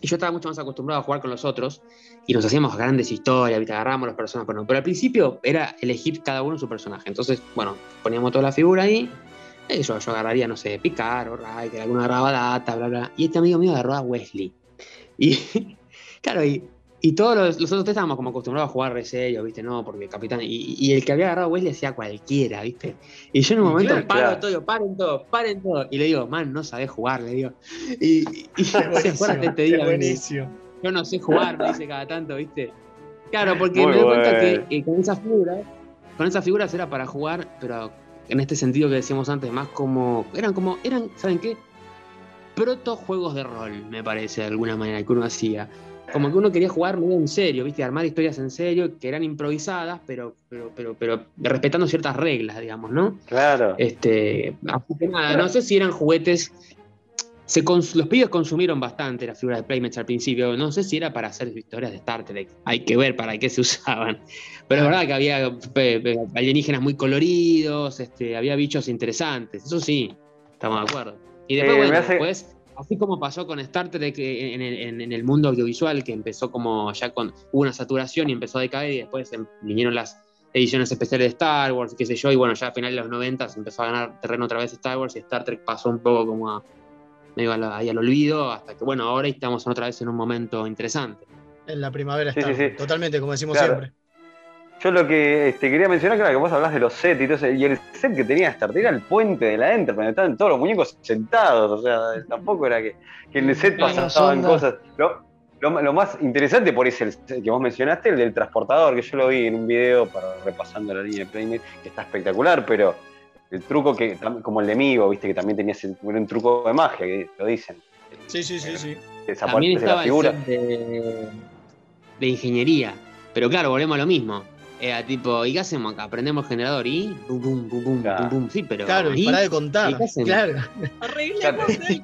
Y yo estaba mucho más acostumbrado a jugar con los otros. Y nos hacíamos grandes historias, ¿viste? agarramos los personajes. Pero, pero al principio era elegir cada uno su personaje. Entonces, bueno, poníamos toda la figura ahí. Y yo, yo agarraría, no sé, Picar o Ray, que alguno agarraba data, bla, bla. Y este amigo mío agarró a Wesley. Y, claro, y, y todos los, los otros tres estábamos como acostumbrados a jugar re serio, ¿viste? No, porque capitán. Y, y el que había agarrado a Wesley hacía cualquiera, ¿viste? Y yo en un momento claro, paro claro. todo, digo, paren todo, paren todo. Y le digo, man, no sabés jugar, le digo. Y, y, se este Qué día, me- buenísimo. yo no sé jugar, me dice cada tanto, ¿viste? Claro, porque Muy me doy cuenta que, que con esas figuras, con esas figuras era para jugar, pero en este sentido que decíamos antes, más como. Eran como. Eran, ¿saben qué? Proto juegos de rol, me parece, de alguna manera, que uno hacía. Como que uno quería jugar medio en serio, ¿viste? Armar historias en serio, que eran improvisadas, pero, pero, pero, pero respetando ciertas reglas, digamos, ¿no? Claro. Este, así que nada, no sé si eran juguetes. Se los pibes consumieron bastante las figuras de Playmates al principio. No sé si era para hacer historias de Star Trek. Hay que ver para qué se usaban. Pero es verdad que había alienígenas muy coloridos, este, había bichos interesantes. Eso sí, estamos de acuerdo. Y después, Eh, bueno, hace- después, así como pasó con Star Trek eh, en el, en- en el mundo audiovisual, que empezó como ya con. Hubo una saturación y empezó a decaer, y después em- vinieron las ediciones especiales de Star Wars, qué sé yo, y bueno, ya a finales de los 90 se empezó a ganar terreno otra vez Star Wars y Star Trek pasó un poco como a, medio a la- ahí al olvido, hasta que bueno, ahora estamos otra vez en un momento interesante. En la primavera Sí, está. sí, sí. Totalmente, como decimos Claro. siempre. Yo lo que este, quería mencionar, claro, que vos hablás de los sets y todo eso, y el set que tenía Star Trek era el puente de la Enterprise, estaban todos los muñecos sentados, o sea, tampoco era que, que en el set pasaban cosas. Lo, lo- lo más interesante por ese el set que vos mencionaste, el del transportador, que yo lo vi en un video para repasando la línea de Playmate, que está espectacular, pero el truco que, como el de Migo, viste, que también tenía ese- un truco de magia, que lo dicen. Sí, sí, sí, sí. Desaparece También la estaba el figura. de, de ingeniería, pero claro, volvemos a lo mismo. Era tipo, ¿y qué hacemos acá? Prendemos generador y pum, pum, pum, pum, Claro. pum. Sí, pero. Claro, y ¿y? pará de ¿Y contar. qué hacemos? Claro. Arreglemos el,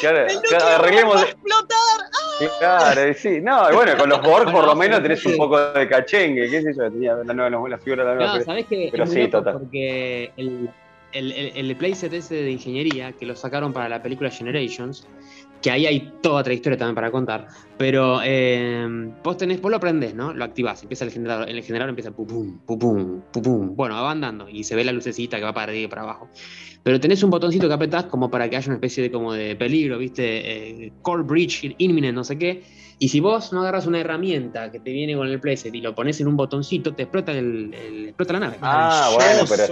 Claro, el claro, arreglemos. va a explotar. Claro, y sí. No, y bueno, con los Borg por lo menos tenés un poco de cachengue, qué sé yo, tenía la, nueva, la figura de la nueva. No, ¿sabés qué? pero es muy sí, loco total. Porque el, el, el, el playset ese de ingeniería, que lo sacaron para la película Generations, que ahí hay toda otra historia también para contar, pero eh, vos tenés, vos lo aprendés, ¿no? Lo activás, empieza el generador, el generador empieza pum, pum, pum, pum, pum. Bueno, va andando y se ve la lucecita que va para arriba y para abajo. Pero tenés un botoncito que apretás como para que haya una especie de como de peligro, ¿viste? Eh, core breach, imminent, no sé qué. Y si vos no agarras una herramienta que te viene con el playset y lo pones en un botoncito, te explota, el, el- explota la nave. Ah, bueno, pero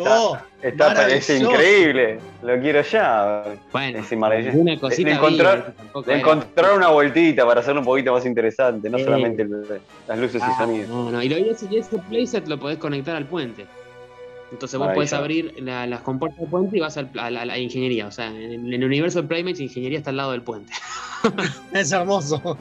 está, está es increíble. Lo quiero ya. Bueno, Es maravilloso. una cosita De encontrar- De encontrar una vueltita para hacerlo un poquito más interesante, no Sí. solamente el- las luces y Ah, sonidos. no, no. Y, lo, y ese, y ese playset lo podés conectar al puente. Entonces vos podés Maravilloso. abrir la- las compuertas del puente y vas al- a, la, a la ingeniería. O sea, en, en el universo de Playmates, ingeniería está al lado del puente. Es hermoso.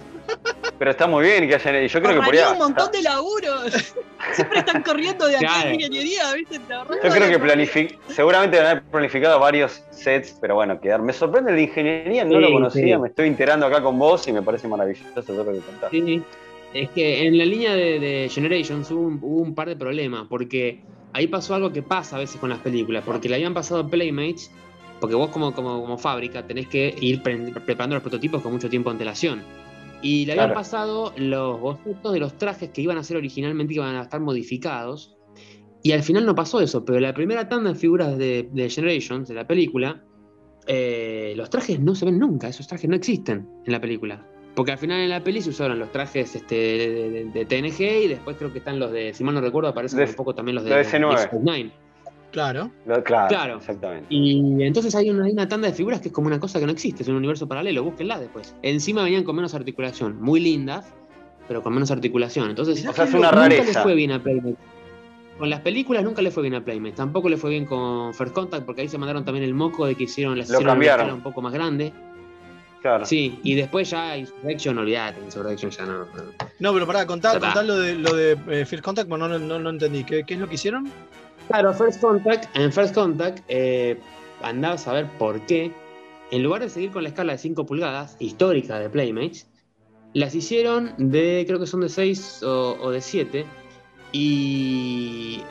Pero está muy bien que hayan. Yo creo que podría. un montón de laburo. Siempre están corriendo de acá Claro. en ingeniería, ¿viste? Yo creo que planific... seguramente van a haber planificado varios sets, pero bueno, quedar. Me sorprende el de ingeniería, no Sí, lo conocía, sí. me estoy enterando acá con vos y me parece maravilloso todo lo que contás. Sí, es que en la línea de, de Generations hubo un, hubo un par de problemas, porque ahí pasó algo que pasa a veces con las películas, porque le habían pasado a Playmates, porque vos como, como, como fábrica tenés que ir pre- preparando los prototipos con mucho tiempo de antelación. Y le habían Claro. pasado los bocetos de los trajes que iban a ser originalmente, que iban a estar modificados, y al final no pasó eso, pero la primera tanda de figuras de, de Generations, de la película, eh, los trajes no se ven nunca, esos trajes no existen en la película. Porque al final en la peli se usaron los trajes este, de, de- de TNG y después creo que están los de, si mal no recuerdo, aparecen De- un poco también los de, de S9. Deep Space Nine. Claro. Lo- Claro, Claro. exactamente. Y entonces hay una, hay una tanda de figuras que es como una cosa que no existe, es un universo paralelo, búsquenla después. Encima venían con menos articulación, muy lindas, pero con menos articulación. Entonces, O sea, es una nunca le rareza. fue bien a Playmate. Con las películas nunca le fue bien a Playmate. Tampoco le fue bien con First Contact, porque ahí se mandaron también el moco de que hicieron, las Lo hicieron una un poco más grande. Claro. Sí, y después ya Insurrection, olvídate, Insurrection ya no. no. No, pero pará, contá, lo de, lo de eh, First Contact, pero no, no, no entendí. ¿Qué, qué es lo que hicieron? Claro, First Contact, en First Contact eh, andabas a ver por qué, en lugar de seguir con la escala de 5 pulgadas, histórica de Playmates, las hicieron de, creo que son de 6 o, o de 7, y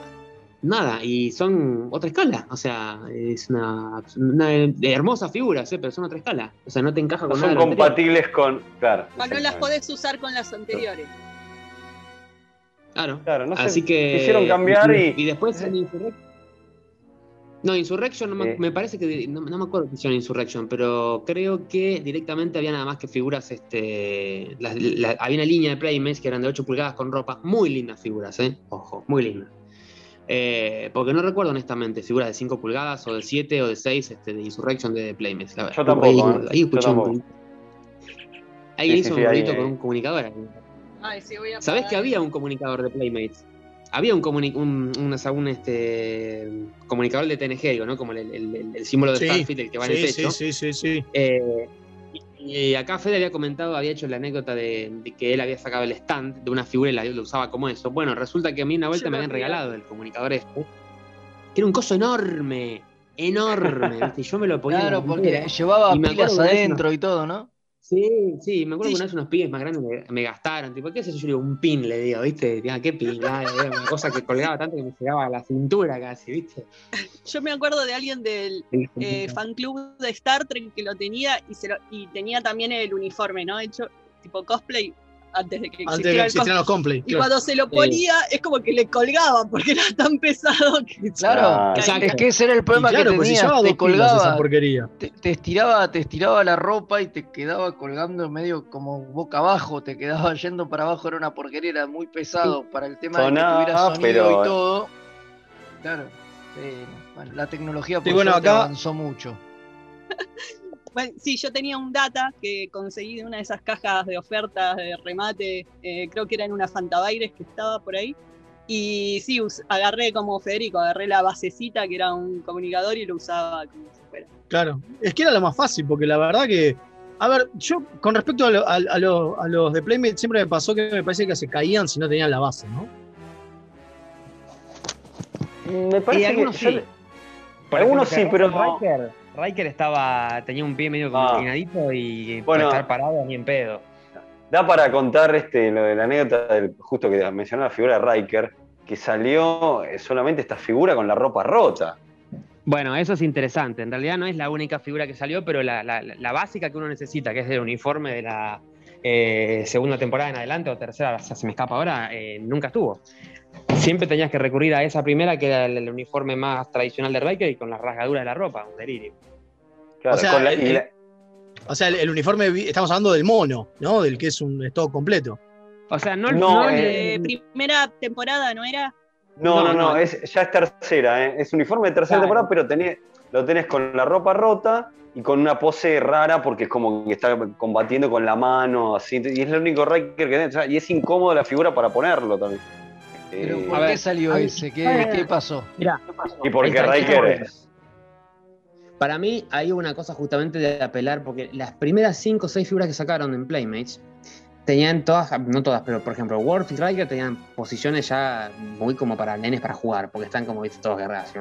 nada, y son otra escala, o sea, es una, una hermosa figura, ¿sí? pero son otra escala, o sea, no te encaja No con son nada. anterior. compatibles con. Claro. No las podés usar con las anteriores. Claro. Claro, no sé, Así que. quisieron cambiar y- Y después en Insurrection. No, Insurrection no me, Eh. me parece que. No, no me acuerdo que hicieron Insurrection, pero creo que directamente había nada más que figuras. este la- Había una línea de Playmates que eran de 8 pulgadas con ropa. Muy lindas figuras, ¿eh? Ojo, muy lindas. Eh, porque no recuerdo honestamente figuras de 5 pulgadas o de 7 o de 6 este, de Insurrection de Playmates. La- Yo tampoco, Ahí, ¿eh? ahí escuché un. Alguien Sí, hizo sí, un ahí, ruidito con ahí. un comunicador. ahí. Ay, sí, voy a ¿Sabés que había un comunicador de Playmates? Había un, comuni- un, un- un, este, comunicador de TNG, digo, ¿no? Como el, el- el- el símbolo de Sí, Starfield, el que va en el Sí, techo. sí, sí, sí, sí. Eh, y, y acá Fede había comentado, había hecho la anécdota de, de que él había sacado el stand de una figura y la, lo usaba como eso. Bueno, resulta que a mí una vuelta Yo me habían regalado el comunicador este. Era un coso enorme, enorme, ¿viste? Y yo me lo ponía. Claro, porque llevaba Y me pilas adentro y todo, ¿no? Sí, sí, me acuerdo Sí. que una vez unos pibes más grandes me, me gastaron, tipo, ¿qué es eso? Yo digo, un pin, le digo, ¿viste? Diga, ¿qué pin? Ah, era una cosa que colgaba tanto que me llegaba a la cintura casi, ¿viste? Yo me acuerdo de alguien del eh, fan club de Star Trek que lo tenía y, se lo- y tenía también el uniforme, ¿no? Hecho tipo cosplay antes de que Antes de existiera que el existieran los complay. Y cuando se lo ponía es como que le colgaba porque era tan pesado que Claro, exacto. es que ese era el problema claro, que pues tenía, llevaba te pilas esa colgaba, porquería. te, te estiraba, te estiraba la ropa y te quedaba colgando medio como boca abajo, te quedaba yendo para abajo, era una porquería, era muy pesado para el tema Sonaba, de que tuviera sonido pero- y todo. Claro, sí, bueno, la tecnología por Sí, bueno, suerte acá- avanzó mucho. Bueno, sí, yo tenía un data que conseguí de una de esas cajas de ofertas de remate, eh, creo que era en una Fantabaires que estaba por ahí. Y sí, agarré como Federico, agarré la basecita que era un comunicador y lo usaba como si fuera. Claro. Es que era lo más fácil, porque la verdad que. A ver, yo con respecto a, lo- a- a lo- a los de Playmate, siempre me pasó que me parece que se caían si no tenían la base, ¿no? Me parece Y algunos que. yo sí. Algunos ejemplo, sí, pero. Riker, Riker estaba, tenía un pie medio como Ah. y Bueno. para estar parado ni en pedo. Da para contar este, lo de la anécdota del, justo que mencionó la figura de Riker, que salió eh, solamente esta figura con la ropa rota. Bueno, eso es interesante. En realidad no es la única figura que salió, pero la, la- la básica que uno necesita, que es el uniforme de la eh, segunda temporada en adelante o tercera, o sea, se me escapa ahora, eh, nunca estuvo. Siempre tenías que recurrir a esa primera, que era el, el uniforme más tradicional de Riker y con las rasgaduras de la ropa, un delirio. Claro, O sea, con la- el- la- O sea, el, el uniforme, estamos hablando del mono, ¿no? Del que es un es todo completo. O sea, no, No, no el Eh, de- primera temporada, ¿no era? no, no, no, es, ya es tercera, ¿eh? es uniforme de tercera Claro. temporada, pero tenés, lo tenés con la ropa rota y con una pose rara porque es como que está combatiendo con la mano, así, y es el único Riker que tenés, y es incómodo la figura para ponerlo también. Pero Eh, ¿por a qué ver, salió hay- ese? ¿Qué, qué pasó? Mirá, y porque Riker. Para mí hay una cosa justamente de apelar, porque las primeras 5 o 6 figuras que sacaron en Playmates tenían todas, no todas, pero por ejemplo, Worf y Riker tenían posiciones ya muy como para nenes para jugar, porque están como, viste, todos guerreros.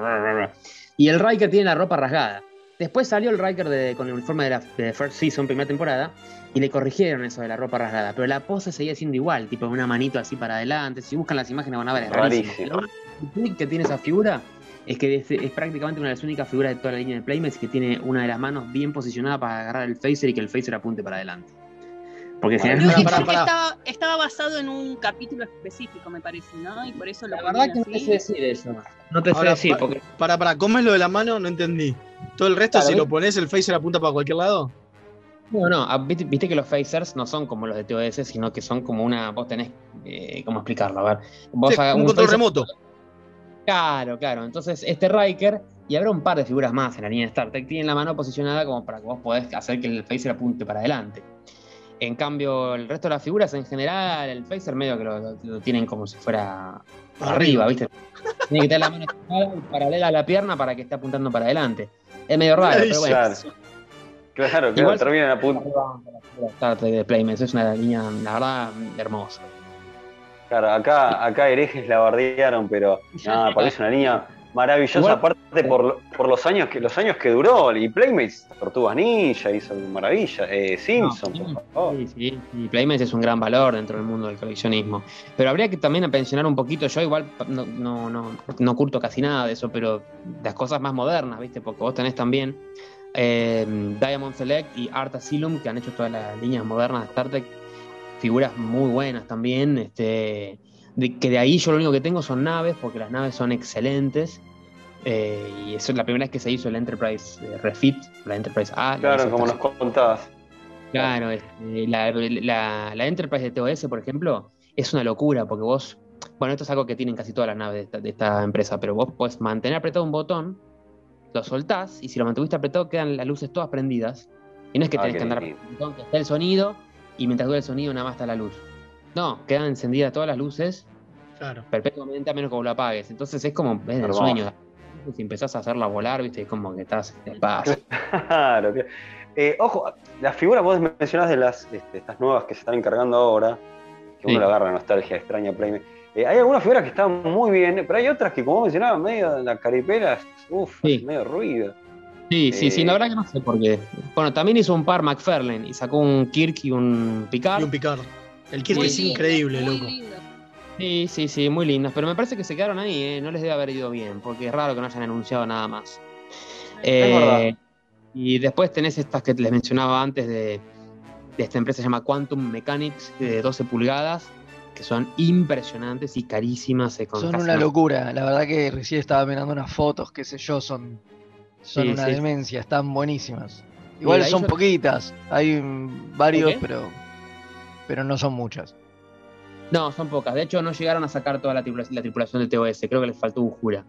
Y el Riker tiene la ropa rasgada. Después salió el Riker de- con el uniforme de la de First Season, primera temporada, y le corrigieron eso de la ropa rasgada, pero la pose seguía siendo igual, tipo una manito así para adelante. Si buscan las imágenes van a ver, es rarísimo. Rarísimo. El que tiene esa figura es que es, es prácticamente una de las únicas figuras de toda la línea de Playmates que tiene una de las manos bien posicionada para agarrar el phaser y que el phaser apunte para adelante. Porque. Creo generalmente. pará, porque pará. estaba, estaba basado en un capítulo específico, me parece, ¿no? Y por eso lo La verdad que no te sé decir eso. No te sé Ahora, decir, pa- porque Para, para, ¿cómo es lo de la mano? No entendí. Todo el resto, Claro, si ¿ves? lo pones, el phaser apunta para cualquier lado. No, no, ah, viste, viste que los phasers no son como los de TOS, sino que son como una. Vos tenés. eh, ¿Cómo explicarlo? A ver. Vos Sí, haga- un control phaser- remoto. Claro, claro. Entonces, este Riker, y habrá un par de figuras más en la línea de Star Trek, tienen la mano posicionada como para que vos podés hacer que el phaser apunte para adelante. En cambio, el resto de las figuras, en general, el phaser medio que lo, tienen como si fuera para arriba, ¿viste? Tiene que tener la mano paralela a la pierna para que esté apuntando para adelante. Es medio raro, pero bueno. Claro, claro, Igual- terminan a punto. Star Trek de Playmates es una línea, la verdad, hermosa. Claro, acá, acá herejes la bardearon, pero nada, parece una línea Maravillosa, Igual- aparte por, lo- por los años que los años que duró. Y Playmates, Tortugas Ninja, hizo maravilla. Eh, Simpson, No, por favor. Sí, sí, y Playmates es un gran valor dentro del mundo del coleccionismo. Pero habría que también pensionar un poquito, yo igual no, no, no, no oculto casi nada de eso, pero las cosas más modernas, ¿viste? Porque vos tenés también eh, Diamond Select y Art Asylum, que han hecho todas las líneas modernas de Star Trek, figuras muy buenas también, este, de, que de ahí yo lo único que tengo son naves, porque las naves son excelentes. Eh, y eso es la primera vez que se hizo el Enterprise eh, Refit, la Enterprise A. la Claro, como nos contabas. Claro, este, la, la- la Enterprise de TOS, por ejemplo, es una locura porque vos, bueno, esto es algo que tienen casi todas las naves de esta, de esta empresa, pero vos podés mantener apretado un botón, lo soltás y si lo mantuviste apretado quedan las luces todas prendidas. Y no es que Ah, tenés que andar lindo. el botón que está el sonido y mientras dura el sonido nada más está la luz. No, quedan encendidas todas las luces Claro. perpetuamente a menos que vos lo apagues. Entonces es como es el sueño. Si empezás a hacerla volar, viste, es como que estás en paz. Claro, claro. Eh, ojo, las figuras vos mencionás de las este, estas nuevas que se están encargando ahora, que uno le agarra nostalgia extraña Playmate. Eh, hay algunas figuras que están muy bien, pero hay otras que, como mencionaba, medio la caripela, uff, Sí. medio ruido. Sí, sí, sí, Eh, la verdad que no sé por qué. Bueno, también hizo un par McFarlane y sacó un Kirk y un Picard. Y un Picard. El Kirk Muy es lindo, increíble, loco. lindo. Sí, sí, sí, muy lindas. Pero me parece que se quedaron ahí, ¿eh? no les debe haber ido bien, porque es raro que no hayan anunciado nada más. Es verdad. Y después tenés estas que les mencionaba antes de, de esta empresa que se llama Quantum Mechanics, de 12 pulgadas, que son impresionantes y carísimas. eh, Son una locura. La verdad que recién estaba mirando unas fotos, qué sé yo, son, son Sí, una sí. demencia, están buenísimas. Igual son yo- poquitas, hay varios, pero, pero no son muchas. No, son pocas. De hecho, no llegaron a sacar toda la tripulación, la tripulación del TOS. Creo que les faltó Ujura.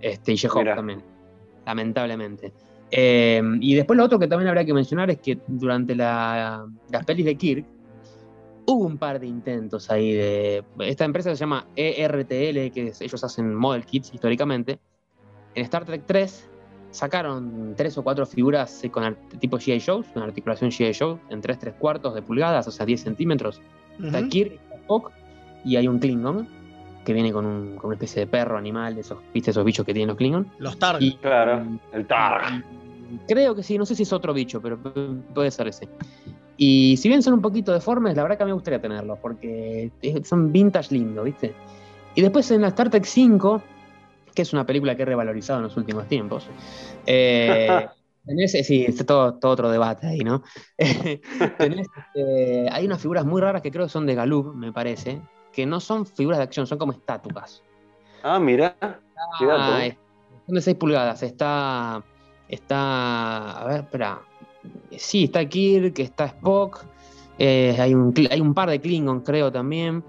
Este, y Jehov también. Lamentablemente. Eh, y después lo otro que también habría que mencionar es que durante la- las pelis de Kirk hubo un par de intentos ahí de. Esta empresa se llama ERTL, que es- ellos hacen model kits históricamente. En Star Trek 3 sacaron tres o cuatro figuras eh, con tipo GI Shows, una articulación GI Show en 3 3 cuartos de pulgadas, o sea, 10 centímetros. Está Ujú. Kirk, y hay un Klingon que viene con, un- con una especie de perro animal, de esos, ¿viste? esos bichos que tienen los Klingon. Los Targ. Y, Claro, el Targ. Creo que sí, no sé si es otro bicho, pero pu- puede ser ese. Y si bien son un poquito deformes, la verdad que a mí me gustaría tenerlos, porque es- son vintage lindo, ¿viste? Y después en la Star Trek 5, que es una película que he revalorizado en los últimos tiempos, eh, tenés, sí, está todo, todo otro debate ahí, ¿no? Tenés, este, hay unas figuras muy raras que creo que son de Galub, me parece, que no son figuras de acción, son como estatuas. Ah, dato, Ah, ¿eh? es- son de 6 pulgadas. Está. Está. A ver, espera. Sí, está Kirk, está Spock. eh, hay, un, hay un par de Klingon, creo también.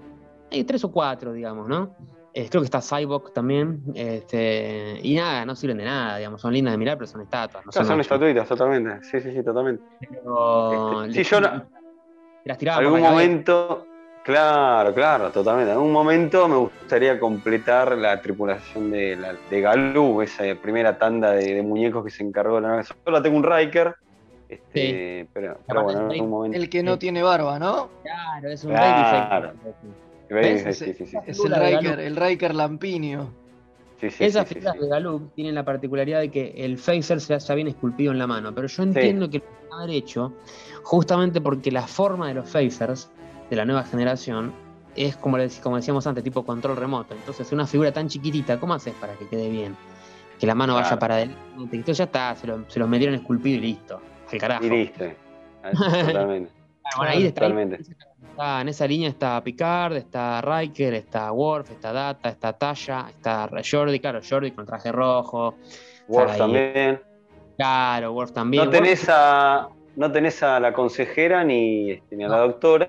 Hay tres o cuatro, digamos, ¿no? Eh, creo que está Cyborg también. Este, y nada, no sirven de nada, digamos. Son lindas de mirar, pero son estatuas. No Claro, son estatuitas, totalmente. Sí, sí, sí, totalmente. Pero- Este, sí, yo no- Las tiraba por algún momento, claro, claro, totalmente. En algún momento me gustaría completar la tripulación de, la, de Galú, esa primera tanda de, de muñecos que se encargó de la nave. Solo tengo un Riker, este, pero, pero bueno, en algún momento. El que no Sí. tiene barba, ¿no? Claro, es un Claro. Baby Es el Riker, el Riker sí, Esas figuras sí. de Galub tienen la particularidad de que el phaser se ya viene esculpido en la mano, pero yo entiendo que lo van a haber hecho justamente porque la forma de los phasers de la nueva generación es como, como decíamos antes, tipo control remoto. Entonces, una figura tan chiquitita, ¿cómo haces para que quede bien? Que la mano vaya para adelante. Entonces ya está, se lo, se los metieron esculpido y listo. Al carajo. Y listo. Totalmente. Bueno, ahí está, ahí Totalmente. está- en esa línea está Picard, está Riker, está Worf, está Data, está Tasha, está Jordi, claro, Jordi con traje rojo. Worf también. Claro, Worf también. No Worf- tenés a. No tenés a la consejera ni, este, ni a la doctora,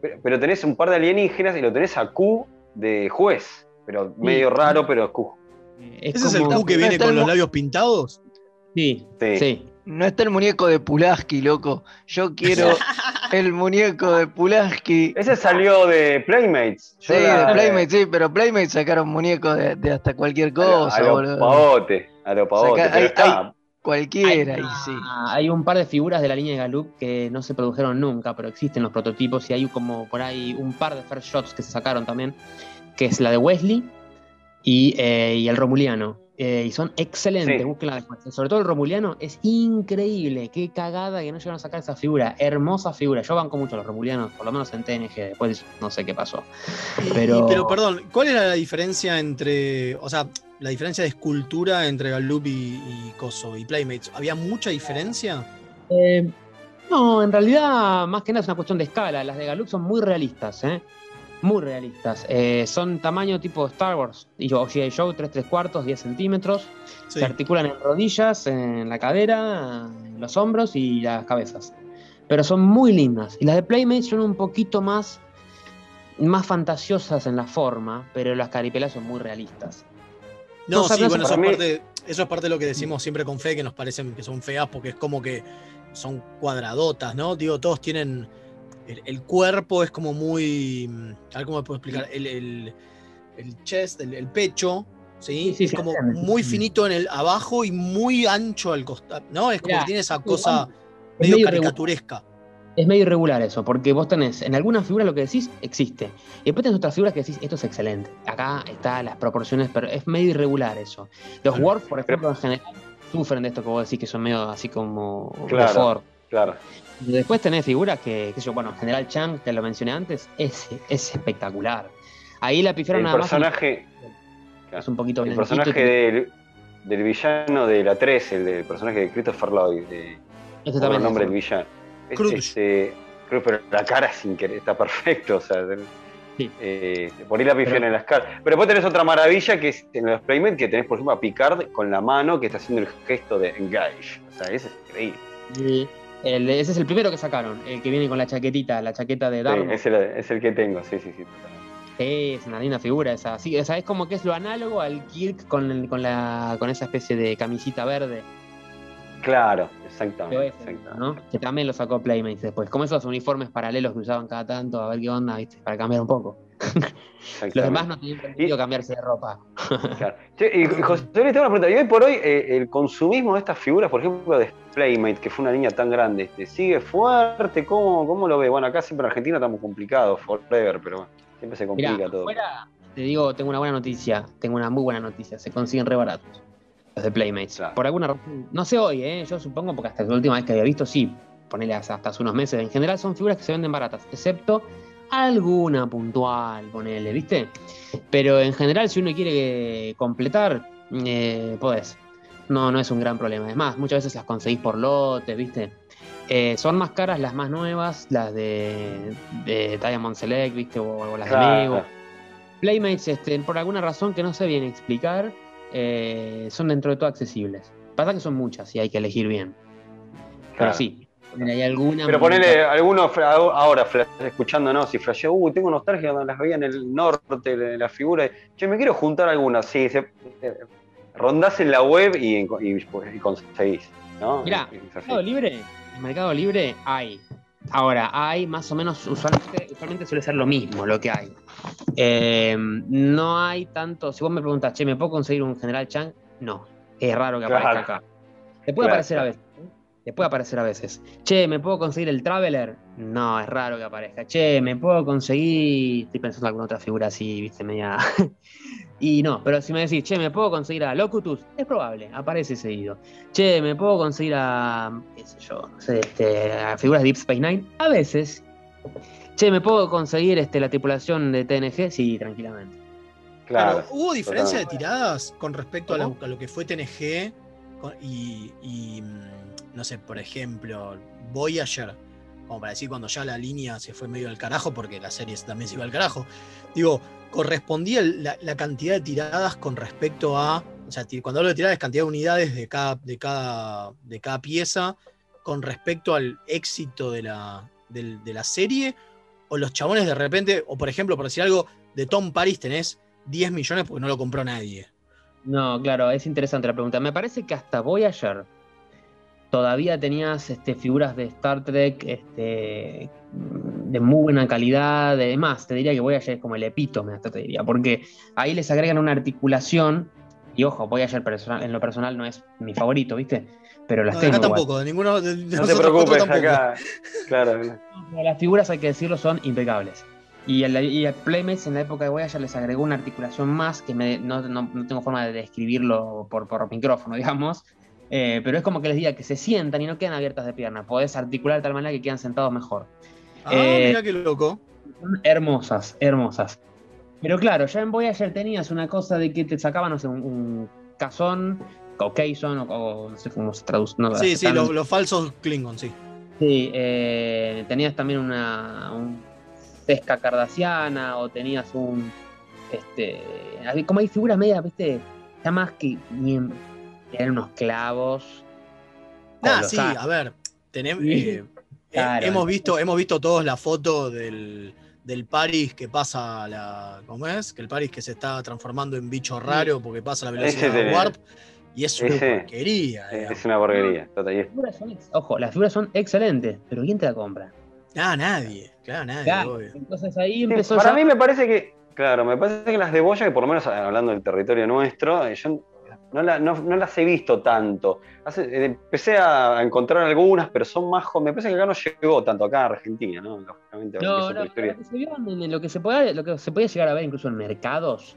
pero, pero tenés un par de alienígenas y lo tenés a Q de juez. Pero medio raro, pero Q. Es ¿Ese es el Q que viene el con los labios pintados? Sí, Sí. sí. No está el muñeco de Pulaski, loco. Yo quiero el muñeco de Pulaski. Ese salió de Playmates. Sí, la- de Playmate, sí, pero Playmate sacaron muñecos de, de hasta cualquier a lo- cosa, a lo boludo. pavote, a lo pavote. Saca- hay- está. Cualquiera, hay, y sí. hay un par de figuras de la línea de Gallup que no se produjeron nunca, pero existen los prototipos y hay como por ahí un par de first shots que se sacaron también, que es la de Wesley y, eh, y el Romuliano. eh, y son excelentes, Sí. después. Sobre todo el Romuliano es increíble, qué cagada que no llegaron a sacar esa figura, hermosa figura. Yo banco mucho a los Romulianos, por lo menos en TNG, después no sé qué pasó. Y- y- Pero- pero perdón, ¿cuál era la diferencia entre, o sea, la diferencia de escultura entre Gallup y, y Coso y Playmates? ¿Había mucha diferencia? Eh, no, en realidad, más que nada es una cuestión de escala. Las de Galuk son muy realistas, ¿eh? Muy realistas. Eh, son tamaño tipo Star Wars y o G.I. Joe, 3 3 cuartos, 10 centímetros. Sí. Se articulan en rodillas, en la cadera, en los hombros y las cabezas. Pero son muy lindas. Y las de Playmates son un poquito más, más fantasiosas en la forma, pero las caripelas son muy realistas. No, No, sí, bueno, eso es, parte, eso es parte de lo que decimos siempre con fe, que nos parecen que son feas porque es como que son cuadradotas, ¿no? Digo, todos tienen. El, el cuerpo es como muy. mm, A ver cómo me puedo explicar. El, el- el chest, el, el pecho, ¿sí? Sí, sí, es como muy finito en el abajo y muy ancho al costado, ¿no? Es como que tiene esa es cosa Es medio caricaturesca. Es medio irregular eso, porque vos tenés en algunas figuras lo que decís existe. Y después tenés otras figuras que decís esto es excelente. Acá están las proporciones, pero es medio irregular eso. Los Worf, por ejemplo, en general sufren de esto que vos decís que son medio así como Claro. Claro. Y Después tenés figuras que, qué sé yo, bueno, General Chang, que lo mencioné antes, es, es espectacular. Ahí la pifiaron El nada más. personaje, Es un poquito el personaje del, del villano de la 3, el del personaje de Christopher Lloyd, de, Este ¿cómo también el es nombre del villano. Es, Cruz. este, creo, pero la cara es increíble, está perfecto. O sea, Sí. eh, por ahí la pifiaron Pero- en las caras. Pero después tenés otra maravilla que es en los Playmates, que tenés, por ejemplo, a Picard con la mano que está haciendo el gesto de engage. O sea, ese es increíble. Y el- ese es el primero que sacaron, el que viene con la chaquetita, la chaqueta de Sí, Darmo. es, el, es el que tengo, sí, sí, sí. Es una linda figura esa. Sí, esa es como que es lo análogo al Kirk con, el- con, la, con esa especie de camisita verde. Claro, exactamente. ese, exactamente. ¿no? Que también lo sacó Playmates después. Como esos uniformes paralelos que usaban cada tanto, a ver qué onda, ¿viste? Para cambiar un poco. Los demás no tenían permitido cambiarse de ropa. Claro. Che, y, y José Luis, tengo una pregunta. Y hoy por hoy, eh, el consumismo de estas figuras, por ejemplo, de Playmate, que fue una niña tan grande, este, ¿sigue fuerte? ¿Cómo, ¿Cómo lo ve? Bueno, acá siempre en Argentina estamos complicados, forever, pero bueno, siempre se complica Mirá, todo. afuera, te digo, tengo una buena noticia. Tengo una muy buena noticia. Se consiguen re baratos. Los de Playmates. Claro. Por alguna razón. No sé hoy, ¿eh? Yo supongo porque hasta la última vez que había visto, sí. Ponele hasta hace unos meses. En general son figuras que se venden baratas. Excepto alguna puntual, ponele, ¿viste? Pero en general, si uno quiere completar, eh, podés. No, no es un gran problema. Además, muchas veces las conseguís por lotes, ¿viste? Eh, son más caras las más nuevas, las de, de Diamond Select, ¿viste? O, o las de. Mego. Playmates, este, por alguna razón que no sé bien explicar, eh, son dentro de todo accesibles. Pasa que son muchas y hay que elegir bien. Pero sí, hay alguna. Pero ponele algunos ahora escuchándonos y flasheo, uy, tengo nostalgia cuando las veía en el norte, de la figura. Che, me quiero juntar algunas. Sí, se, eh, rondás en la web y, y, y conseguís. ¿no? Mirá, así. Mercado Libre, en Mercado Libre hay. Ahora, hay más o menos, usualmente, usualmente suele ser lo mismo lo que hay. Eh, no hay tanto, si vos me preguntas, che, ¿me puedo conseguir un General Chang? No, es raro que aparezca Claro. acá. Te puede Claro, aparecer a veces. ¿eh? Te puede aparecer a veces. Che, ¿me puedo conseguir el Traveler? No, es raro que aparezca. Che, ¿me puedo conseguir. Estoy pensando en alguna otra figura así, viste, media. y no, pero si me decís, che, ¿me puedo conseguir a Locutus? Es probable, aparece seguido. Che, ¿me puedo conseguir a. qué sé yo, no sé, este, a figuras de Deep Space Nine? A veces. Che, ¿me puedo conseguir este, la tripulación de TNG? Sí, tranquilamente. Claro. Pero, ¿Hubo diferencia de tiradas con respecto a lo, ¿Cómo? a lo que fue TNG y, mm, no sé, por ejemplo, Voyager? Como para decir cuando ya la línea se fue medio al carajo, porque la serie también se iba al carajo. Digo, correspondía la, cantidad de tiradas con respecto a. O sea, cuando hablo de tiradas, cantidad de unidades de cada, de cada, de cada pieza con respecto al éxito de la, del- de la serie. O los chabones de repente, o por ejemplo, por decir algo, de Tom Paris tenés 10 millones porque no lo compró nadie. No, claro, es interesante la pregunta. Me parece que hasta Voyager todavía tenías este, figuras de Star Trek este, de muy buena calidad. Además, te diría que Voyager es como el epítome, hasta te diría, porque ahí les agregan una articulación. Y ojo, Voyager personal- en lo personal no es mi favorito, ¿viste? Pero las No, de tengo. acá igual. tampoco, de ninguno de, de No te preocupes, acá. Claro. Las figuras, hay que decirlo, son impecables. Y a, y Playmates en la época de Voyager les agregó una articulación más que me- no, no- no tengo forma de describirlo por, por micrófono, digamos. Eh, pero es como que les diga que se sientan y no quedan abiertas de pierna. Podés articular de tal manera que quedan sentados mejor. Ah, Eh, mira qué loco. Hermosas, hermosas. Pero claro, ya en Voyager tenías una cosa de que te sacaban, no sé, un, un cazón, o Keyson, o, o no sé cómo se traduce. no, Sí, sí, los, los falsos Klingon, sí. Sí, eh, tenías también una un pesca cardasiana o tenías un este como hay figuras medias, viste, ya más que eran unos clavos. Ah, sí, a ver, tenemos, Sí, eh, eh, claro. hemos, visto, hemos visto todos la foto del, del Paris que pasa a la. ¿Cómo es? Que el Paris que se está transformando en bicho raro porque pasa a la velocidad de. Warp. Y es una Ese. porquería. digamos. Es una porquería. total, Las son ojo, las figuras son excelentes, pero ¿quién te la compra? Ah, nadie. Claro, nadie, Claro, obvio. entonces ahí Sí, empezó para ya- mí me parece que, claro, me parece que las de Boya, que por lo menos hablando del territorio nuestro, eh, yo no, la- no- no las he visto tanto. Hace- eh, empecé a encontrar algunas, pero son más Me parece que acá no llegó tanto, acá a Argentina, ¿no? Lógicamente, No, no, lo que, se vio en- en lo, que se podía, lo que se podía llegar a ver incluso en mercados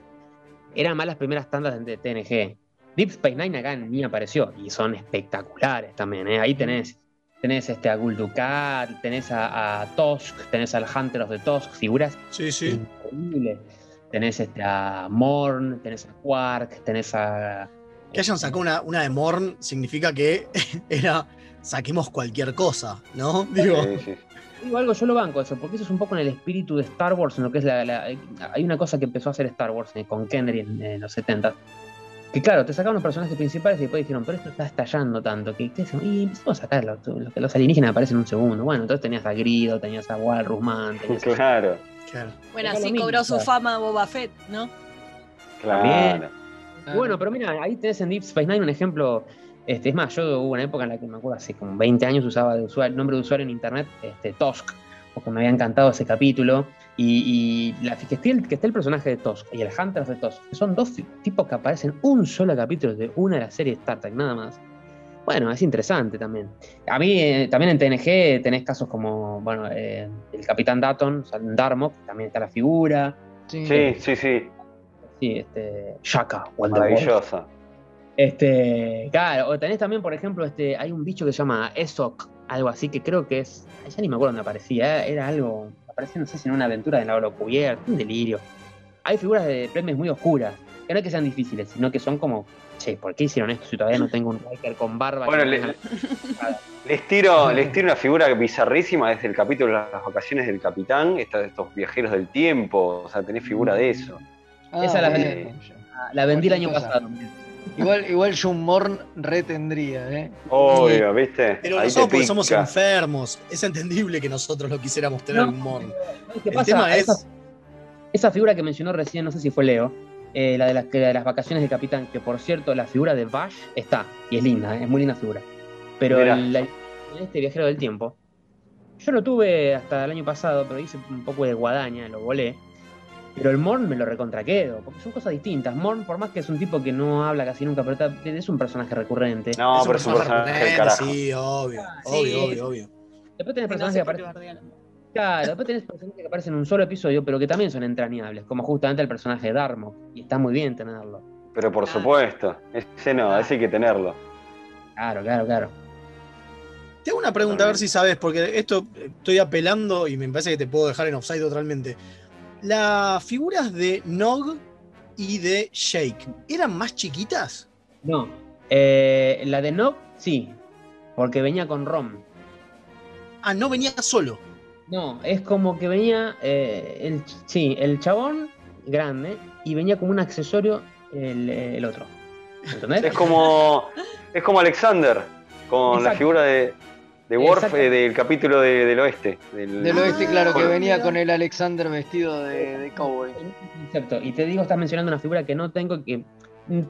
eran más las primeras tandas de TNG. Deep Space Nine acá ni apareció y son espectaculares también. ¿eh? Ahí tenés, tenés este, a Gul Dukat, tenés a, a Tosk, tenés al Hunter of the Tosk, figuras Sí, sí. increíbles. Tenés este, a Morn, tenés a Quark, tenés a. Que hayan sacado una, una de Morn significa que era saquemos cualquier cosa, ¿no? Digo, Sí, sí. Digo algo, yo lo banco eso, porque eso es un poco en el espíritu de Star Wars, en lo que es la. la- hay una cosa que empezó a hacer Star Wars eh, con Kennedy en, en los 70 Que claro, te sacaban los personajes principales y después dijeron, pero esto está estallando tanto. que Y empezamos a sacarlo. Los, los alienígenas aparecen en un segundo. Bueno, entonces tenías a Grido, tenías a Walrusman, tenías a- Claro, claro. Bueno, así cobró su fama Boba Fett, ¿no? claro. Bueno, pero mira, ahí tenés en Deep Space Nine un ejemplo. Este, es más, yo hubo una época en la que me acuerdo hace como 20 años usaba de usuario, nombre de usuario en internet, este, Tosk, porque me había encantado ese capítulo. Y, y la, que, esté el, que esté el personaje de Tosk y el Hunter de Tosk, que son dos tipos que aparecen un solo capítulo de una de las series de Star Trek, nada más. Bueno, es interesante también. A mí, eh, también en TNG tenés casos como, bueno, eh, el Capitán Datton, o sea, Darmok, también está la figura. Sí. Sí, sí, sí. Sí, este, Shaka. Maravillosa. Este, claro, o tenés también, por ejemplo, este, hay un bicho que se llama Esok, algo así, que creo que es, ya ni me acuerdo dónde aparecía, era algo, aparecía, no sé si en una aventura de Cubierto, un delirio. Hay figuras de premios muy oscuras, que no es que sean difíciles, sino que son como, che, ¿por qué hicieron esto si todavía no tengo un Riker con barba? Bueno, le- Les tiro, les tiro una figura bizarrísima desde el capítulo de las vacaciones del capitán, estos viajeros del tiempo, o sea, tenés figura de eso. Ah, Esa la- bueno. la vendí el año cosa. pasado. Igual, igual John Morn retendría, ¿eh? Obvio, ¿viste? Pero Ahí nosotros porque somos enfermos. Es entendible que nosotros lo quisiéramos tener No, un Morn. ¿Sabes qué El pasa? tema Esa- es. Esa figura que mencionó recién, no sé si fue Leo, eh, la, de las, que- la de las vacaciones del capitán, que por cierto, la figura de Bash está, y es linda, eh, es muy linda figura. Pero el- la- este viajero del tiempo, yo lo tuve hasta el año pasado, pero hice un poco de guadaña, lo volé. Pero el Morn me lo recontraquedo, porque son cosas distintas. Morn, por más que es un tipo que no habla casi nunca, pero es un personaje recurrente. No, Es pero es un personaje recurrente, carajo. Sí, obvio. Sí. Obvio, obvio, obvio. Después tenés personajes que aparecen. Claro, después tenés personajes que aparecen en un solo episodio, pero que también son entrañables, como justamente el personaje de Darmo, y está muy bien tenerlo. Pero por Ah. supuesto, ese no, ese hay que tenerlo. Claro, claro, claro. Te hago una pregunta a ver si sabes, porque esto estoy apelando y me parece que te puedo dejar en offside totalmente. Las figuras de Nog y de Shake, ¿eran más chiquitas? No, eh, la de Nob, sí, porque venía con ROM. Ah, no venía solo. No, es como que venía, eh, el, sí, el chabón grande y venía como un accesorio el, el otro. ¿Entendés? Es como, es como Alexander, con la figura de, de Worf Exacto. eh, del capítulo de- del oeste. Del, Del oeste, claro, que venía con el Alexander vestido de, de cowboy. Concepto. Y te digo, estás mencionando una figura que no tengo que. mm,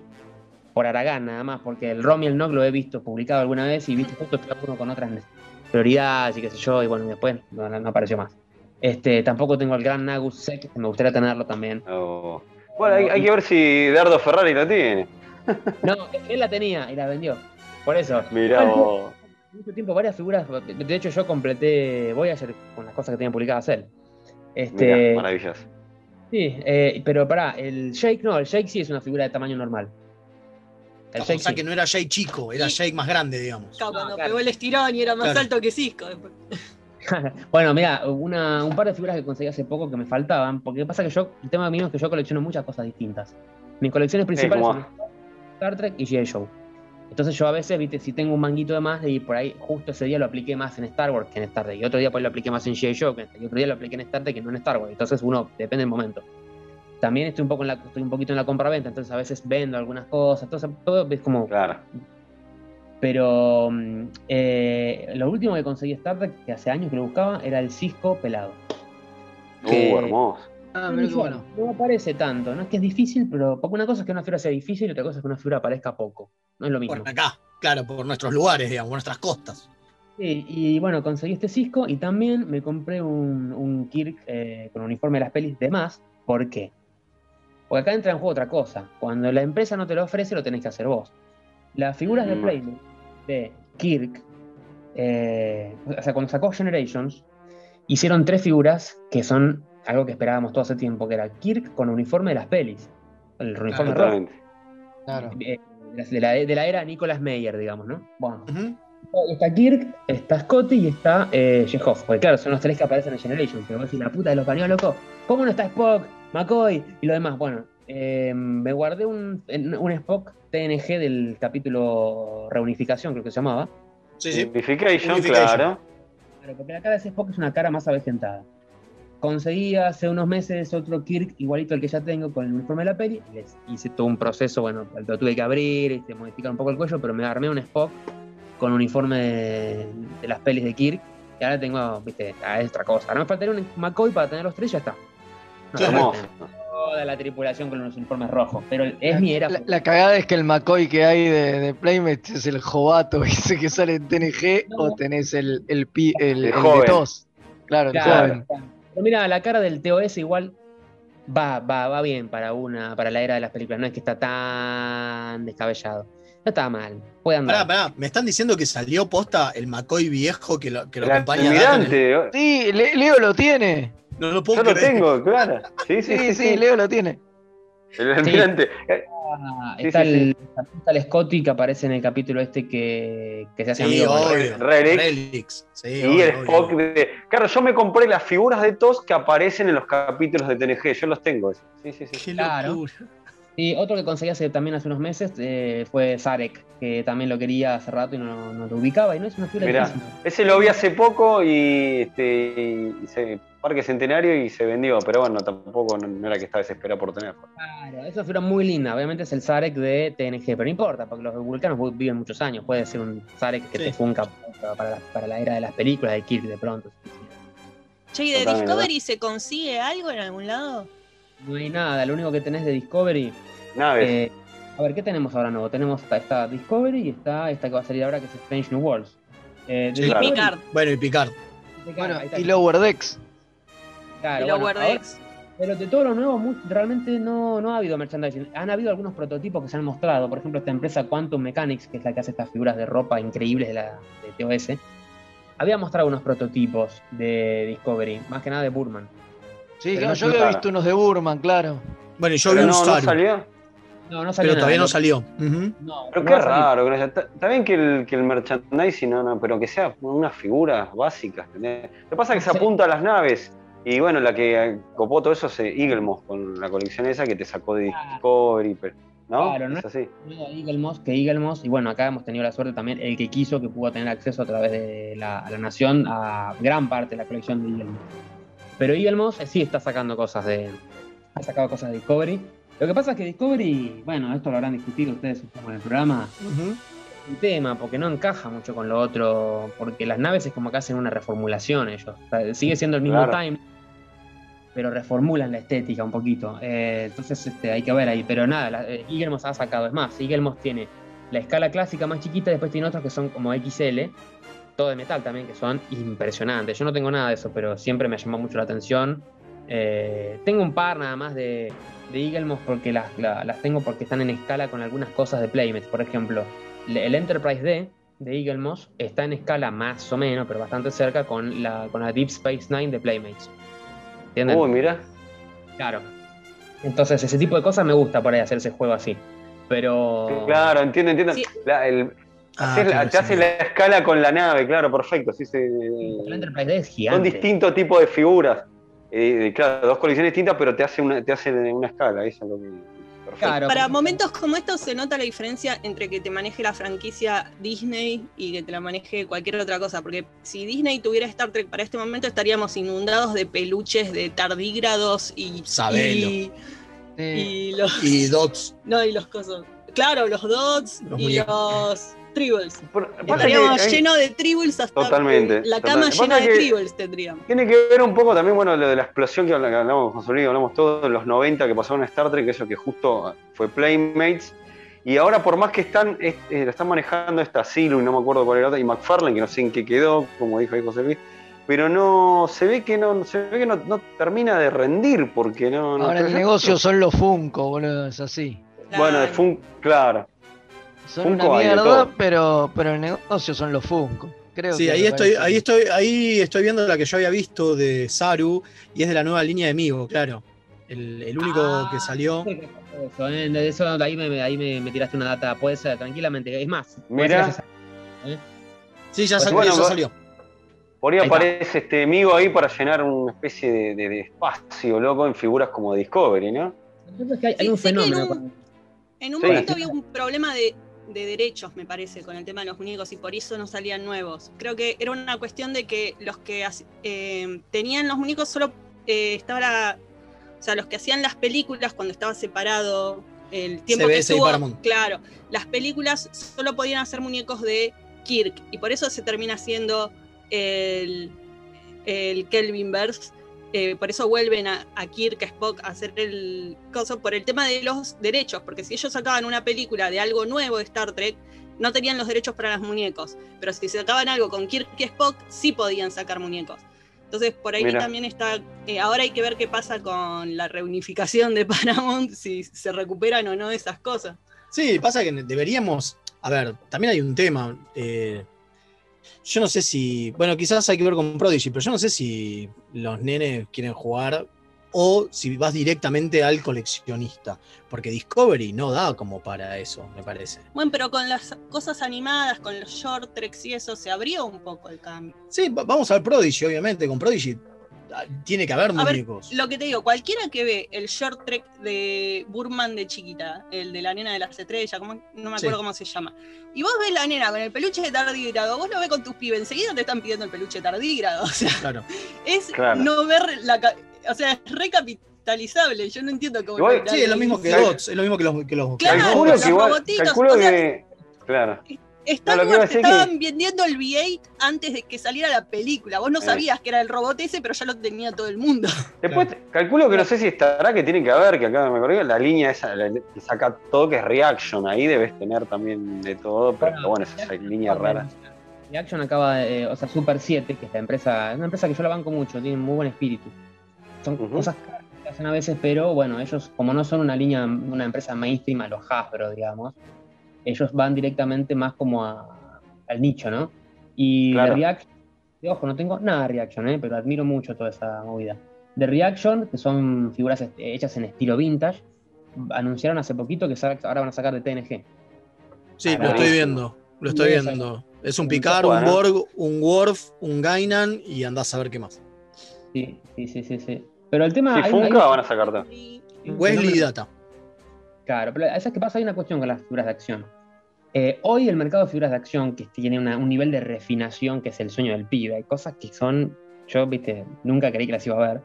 Por Aragán nada más, porque el ROM y el NOC lo he visto publicado alguna vez y viste justo cada uno con otras prioridades y qué sé yo, y bueno, y después no, apareció más. Este, tampoco tengo el gran Nagus que me gustaría tenerlo también. Oh. Bueno, hay, hay que ver si Dardo Ferrari lo tiene. No, él la tenía y la vendió. Por eso. Mirá vos. Mucho tiempo varias figuras. De hecho, yo completé Voyager con las cosas que tenía publicadas él. Este, Mirá, maravilloso. sí, eh, pero pará, el Jake no, el Jake sí es una figura de tamaño normal. El O Jake sea sí. que no era Jake chico, era Y- Jake más grande, digamos. Claro, cuando claro. pegó el estirón y era más Claro. alto que Cisco. bueno, mira, una, un par de figuras que conseguí hace poco que me faltaban, porque pasa que yo, el tema mío es que yo colecciono muchas cosas distintas. Mis colecciones principales son Star Trek y G.I. Joe. Entonces yo a veces, viste, si tengo un manguito de más, y por ahí justo ese día lo apliqué más en Star Wars que en Star Trek, y otro día pues lo apliqué más en G.I. Joe, y otro día lo apliqué en Star Trek que no en Star Wars. Entonces uno, depende del momento. También estoy un poco en la, estoy un poquito en la compra-venta, entonces a veces vendo algunas cosas, entonces todo es como Claro. pero mm, eh, lo último que conseguí Star Trek, que hace años que lo buscaba, era el Cisco pelado. Que- Uh, hermoso. Ah, No bueno. aparece tanto, no es que es difícil, pero porque una cosa es que una figura sea difícil y otra cosa es que una figura aparezca poco. No es lo mismo. Por acá, claro, por nuestros lugares, digamos, por nuestras costas. Sí, y bueno, conseguí este Cisco y también me compré un, un Kirk eh, con uniforme de las pelis de más. ¿Por qué? Porque acá entra en juego otra cosa. Cuando la empresa no te lo ofrece, lo tenés que hacer vos. Las figuras de Mm. Playmate de Kirk, eh, o sea, cuando sacó Generations, hicieron tres figuras que son algo que esperábamos todo hace tiempo, que era Kirk con uniforme de las pelis. El uniforme rojo. Claro. eh, de, la, de la era Nicolas Meyer, digamos, ¿no? Bueno. Está Kirk, está Scotty y está eh, Chekhov. Porque claro, son los tres que aparecen en Generation. Pero vos decís, la puta de los pañuelos, loco. ¿Cómo no está Spock, McCoy y lo demás? Bueno, eh, me guardé un, en- un Spock TNG del capítulo Reunificación, creo que se llamaba. Sí, sí. Unification, Unification. claro. Claro, porque la cara de ese Spock es una cara más avejentada. Conseguí hace unos meses otro Kirk igualito al que ya tengo con el uniforme de la peli. Les hice todo un proceso, bueno, lo tuve que abrir, este, modificar un poco el cuello, pero me armé un Spock con uniforme de, de las pelis de Kirk. Y ahora tengo, viste, ah, es otra cosa. Ahora me faltaría un McCoy para tener los tres y ya está. No, Claro. Toda la tripulación con los uniformes rojos. Pero es mi era. La, la cagada es que el McCoy que hay de, de Playmate es el jovato ese que sale en TNG No. o tenés el, el, pi- el, El el joven. de tos. Claro, el Claro, joven. claro. Pero mira, la cara del TOS igual va, va, va bien para una, para la era de las películas. No es que está tan descabellado. No está mal. Puede andar. Pará, pará, me están diciendo que salió posta el McCoy viejo que lo, que lo El acompaña el-. Sí, Le- Leo lo tiene. No lo puedo Yo lo tengo, claro. Sí, sí, Sí, sí, Leo lo tiene. El almirante. Sí, está, sí, el, está el Scotty que aparece en el capítulo este que, que se hace Sí, amigo obvio. Relic. Relics. Sí, Y obvio, el obvio. Spock de. Claro, yo me compré las figuras de TOS que aparecen en los capítulos de TNG. Yo los tengo. Sí, sí, sí. Qué Claro. locura. Y otro que conseguí hace, también hace unos meses eh, fue Zarek, que también lo quería hace rato y no, no lo ubicaba. Y no es una figura Mirá. difícil. Ese lo vi hace poco y, este, y se, Parque Centenario y se vendió. Pero bueno, tampoco no, no era que estaba desesperado por tenerlo. Claro, es una figura muy linda. Obviamente es el Zarek de TNG, pero no importa, porque los vulcanos vu- viven muchos años. Puede ser un Zarek que Sí. te funca para la, para la era de las películas de Kirk de pronto. Che, ¿y de Totalmente, Discovery se consigue algo en algún lado? No hay nada, lo único que tenés de Discovery. Naves. eh, a ver, ¿qué tenemos ahora nuevo? Tenemos esta, esta Discovery y está esta que va a salir ahora que es Strange New Worlds. Eh, Sí, claro. Picard, Bueno, y Picard. Bueno, está. y Lower Decks. Claro, y bueno, Lower ahora- Decks. Pero de todos los nuevos, realmente no, no ha habido merchandising. Han habido algunos prototipos que se han mostrado. Por ejemplo, esta empresa Quantum Mechanics, que es la que hace estas figuras de ropa increíbles de, la, de TOS, había mostrado unos prototipos de Discovery, más que nada de Burman. Sí, Pero claro, no yo había visto unos de Burman, claro. Bueno, y yo vi un no, no salió. No, no salió pero todavía nada. no salió. No, Pero qué raro. Está, bien que el, que el merchandising, no, no, pero que sea unas figuras básicas. ¿entendés? Lo que pasa es que se Sí. apunta a las naves. Y bueno, la que copó todo eso es eh, Eaglemoss con la colección esa que te sacó de. Discovery. pero- ¿No? Claro, no es así. Eagle Moss, que Eagle Moss, y bueno, acá hemos tenido la suerte también, el que quiso, que pudo tener acceso a través de la, a la Nación a gran parte de la colección de Eagle Moss. Pero Eagle Moss eh, sí está sacando cosas de. Ha sacado cosas de Discovery. Lo que pasa es que Discovery, bueno, esto lo habrán discutido ustedes un poco en el programa, Ujú. un tema, porque no encaja mucho con lo otro, porque las naves es como que hacen una reformulación ellos. O sea, sigue siendo el mismo Claro. time, pero reformulan la estética un poquito. Eh, entonces este, hay que ver ahí. Pero nada, la, eh, Eaglemoss ha sacado. Es más, Eaglemoss tiene la escala clásica más chiquita, después tiene otros que son como XL, todo de metal también, que son impresionantes. Yo no tengo nada de eso, pero siempre me llamado mucho la atención. Eh, tengo un par nada más de, de Eaglemoss porque las, la- las tengo porque están en escala con algunas cosas de Playmates. Por ejemplo, el Enterprise D de Eaglemoss está en escala más o menos, pero bastante cerca con la, con la Deep Space Nine de Playmates. ¿Entienden? Uy, mira. Claro. Entonces, ese tipo de cosas me gusta por ahí hacer ese juego así. Pero. Claro, entiendo, entiendo. Sí. La- el- Ah, haces claro, te sí. hace la escala con la nave, claro, perfecto. Sí, se- El Enterprise D es son distintos tipos de figuras. Eh, claro, dos colisiones distintas, pero te hace una, te hace una escala. Eso es lo que. Claro. Para momentos como estos se nota la diferencia entre que te maneje la franquicia Disney y que te la maneje cualquier otra cosa. Porque si Disney tuviera Star Trek para este momento estaríamos inundados de peluches de tardígrados y, Sabelo. y, Sí. y los Y Dots. no y los cosas. Claro, los dots Los y muñecos. los tribbles. Por- pasa que Estaríamos hay- llenos de tribbles hasta Totalmente, la cama totalmente. llena de que- tribbles tendríamos. Tiene que ver un poco también, bueno, lo de la explosión que habla- que hablamos con Solís, hablamos todos en los 90 que pasaron en Star Trek, eso que justo fue Playmates. Y ahora, por más que están, es- eh, la están manejando esta Silu, y no me acuerdo cuál era otra, y McFarlane, que no sé en qué quedó, como dijo ahí José Luis, pero no, se ve que no, se ve que no, no termina de rendir, porque no. no- Ahora el negocio son los Funko, boludo, es así. Bueno, de Claro. Fun, claro. Son Funko una mierda, pero, pero el negocio son los Funko. Creo Sí, que ahí estoy, parece ahí estoy, ahí estoy viendo la que yo había visto de Saru y es de la nueva línea de Migo, claro. El, el único Ah. que salió. Eso, eh, eso, ahí me, ahí me, me tiraste una data, puede ser, tranquilamente. Es más, ser esa- Sí, ya Pues salió. bueno, ya va- salió. Por ahí Ahí está. aparece este amigo ahí para llenar una especie de, de- de espacio loco en figuras como Discovery, ¿no? Lo que pasa es que hay, un en fenómeno. un- En un Sí. momento había un problema de, de derechos, me parece, con el tema de los muñecos y por eso no salían nuevos. Creo que era una cuestión de que los que eh, tenían los muñecos solo eh, estaba o sea, los que hacían las películas cuando estaba separado el tiempo que CBS y estuvo, claro, las películas solo podían hacer muñecos de Kirk y por eso se termina haciendo el, el Kelvinverse eh, por eso vuelven a, a Kirk, a Spock a hacer el coso por el tema de los derechos, porque si ellos sacaban una película de algo nuevo de Star Trek, no tenían los derechos para los muñecos, pero si sacaban algo con Kirk y Spock, sí podían sacar muñecos. Entonces por ahí Mira. también está, eh, ahora hay que ver qué pasa con la reunificación de Paramount, si se recuperan o no esas cosas. Sí, pasa que deberíamos. A ver, también hay un tema. eh, yo no sé si. Bueno, quizás hay que ver con Prodigy, pero yo no sé si los nenes quieren jugar o si vas directamente al coleccionista. Porque Discovery no da como para eso, me parece. Bueno, pero con las cosas animadas, con los short treks y eso, se abrió un poco el cambio. Sí, va- vamos al Prodigy, obviamente. Con Prodigy tiene que haber A ver, muñecos. Lo que te digo, cualquiera que ve el short trek de Burman de chiquita, el de la nena de las estrellas, ¿cómo- no me acuerdo Sí. cómo se llama, y vos ves la nena con el peluche de tardígrado, vos lo ves con tus pibes, enseguida te están pidiendo el peluche tardígrado. O sea, Claro. es Claro. no ver la. ca- O sea, es recapitalizable. Yo no entiendo cómo. Igual- Sí, es lo mismo que Claro. Dots, es lo mismo que los. Que los Claro, calculo los que igual, robotitos, calculo o sea, que. Claro. Star No, Wars te estaban vendiendo el V8 antes de que saliera la película. Vos no Eh. sabías que era el robot ese, pero ya lo tenía todo el mundo. Después, calculo que no sé si estará, que tiene que haber, que acá me acordé, la línea esa, la, que saca todo, que es Reaction, ahí debes tener también de todo, pero bueno, esa línea rara. Reaction acaba de, eh, o sea, Super 7, que es la empresa, es una empresa que yo la banco mucho, tiene muy buen espíritu. Son cosas caras que hacen a veces, pero bueno, ellos, como no son una línea, una empresa mainstream a los Hasbro, digamos, ellos van directamente más como a- al nicho, ¿no? Y Claro. de Reaction, de ojo, no tengo nada de Reaction, ¿eh? pero admiro mucho toda esa movida. De Reaction, que son figuras este, hechas en estilo vintage, anunciaron hace poquito que ahora van a sacar de TNG. Sí, lo estoy viendo. Lo estoy viendo. Es un Picard, un. Borg, un Worf, un Gainan y andás a ver qué más. Sí, sí, sí, sí. sí. Pero el tema. Si hay- hay- Funka van a sacar todo. Y- Wesley y Data. Claro, pero ¿sabes qué pasa? Hay una cuestión con las figuras de acción. Eh, hoy el mercado de figuras de acción, que tiene una- un nivel de refinación que es el sueño del pibe, hay cosas que son. Yo, viste, nunca creí que las iba a ver.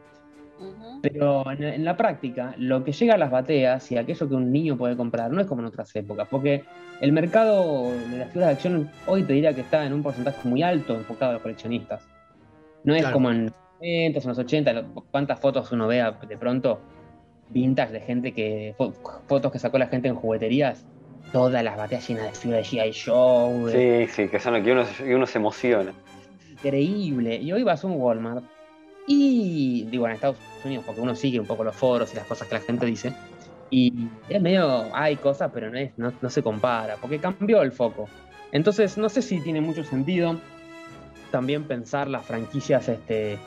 Pero en, en la práctica, lo que llega a las bateas y aquello que un niño puede comprar no es como en otras épocas, porque el mercado de las figuras de acción hoy te diría que está en un porcentaje muy alto enfocado a los coleccionistas. No es Claro. como en los 90, en los 80, lo- cuántas fotos uno vea de pronto vintage de gente que. fo- fotos que sacó la gente en jugueterías, todas las bateas llenas de figuras de G.I. De- Sí, sí, que son que uno, que uno se emociona. increíble. Y hoy vas a un Walmart y, digo, en Estados Unidos, porque uno sigue un poco los foros y las cosas que la gente dice, y es medio, hay cosas, pero no, es, no, no se compara, porque cambió el foco. Entonces, no sé si tiene mucho sentido también pensar las franquicias este,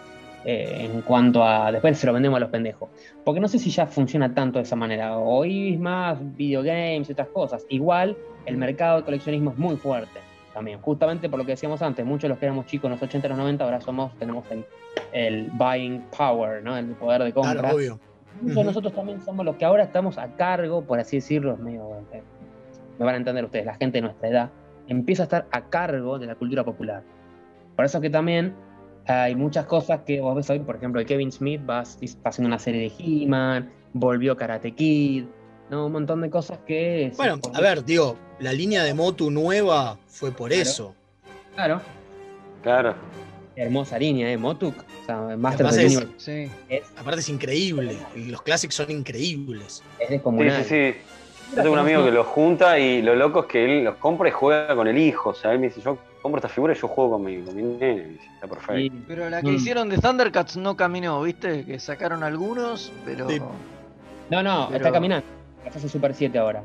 eh, en cuanto a. Después se lo vendemos a los pendejos. Porque no sé si ya funciona tanto de esa manera. Hoy es más videogames y otras cosas. Igual, el mercado de coleccionismo es muy fuerte también. Justamente por lo que decíamos antes, muchos de los que éramos chicos en los 80 y los 90, ahora somos, tenemos el, el buying power, ¿no? El poder de compra. Claro, obvio. Muchos de Ujú. nosotros también somos los que ahora estamos a cargo, por así decirlo, medio, eh, me van a entender ustedes, la gente de nuestra edad, empieza a estar a cargo de la cultura popular. Por eso que también hay muchas cosas que vos ves hoy, por ejemplo, de Kevin Smith va, va haciendo una serie de He-Man, volvió Karate Kid, ¿no? un montón de cosas que... Bueno, a ver, digo, la línea de Motu nueva fue por Claro. eso. Claro, Claro. hermosa línea, ¿eh? Motuk, o sea, Master of the es- Universe, Sí. es, Aparte es increíble. y Los clásicos son increíbles. es Sí, descomunal. sí, sí. Yo tengo un amigo que los junta y lo loco es que él los compra y juega con el hijo. O sea, él me dice, yo compro esta figura y yo juego con mi, con mi nene. Y dice, está perfecto. Pero la que Mm. hicieron de Thundercats no caminó, ¿viste? Que sacaron algunos, pero. Sí. No, no, Pero- está caminando. La fase Super 7 ahora.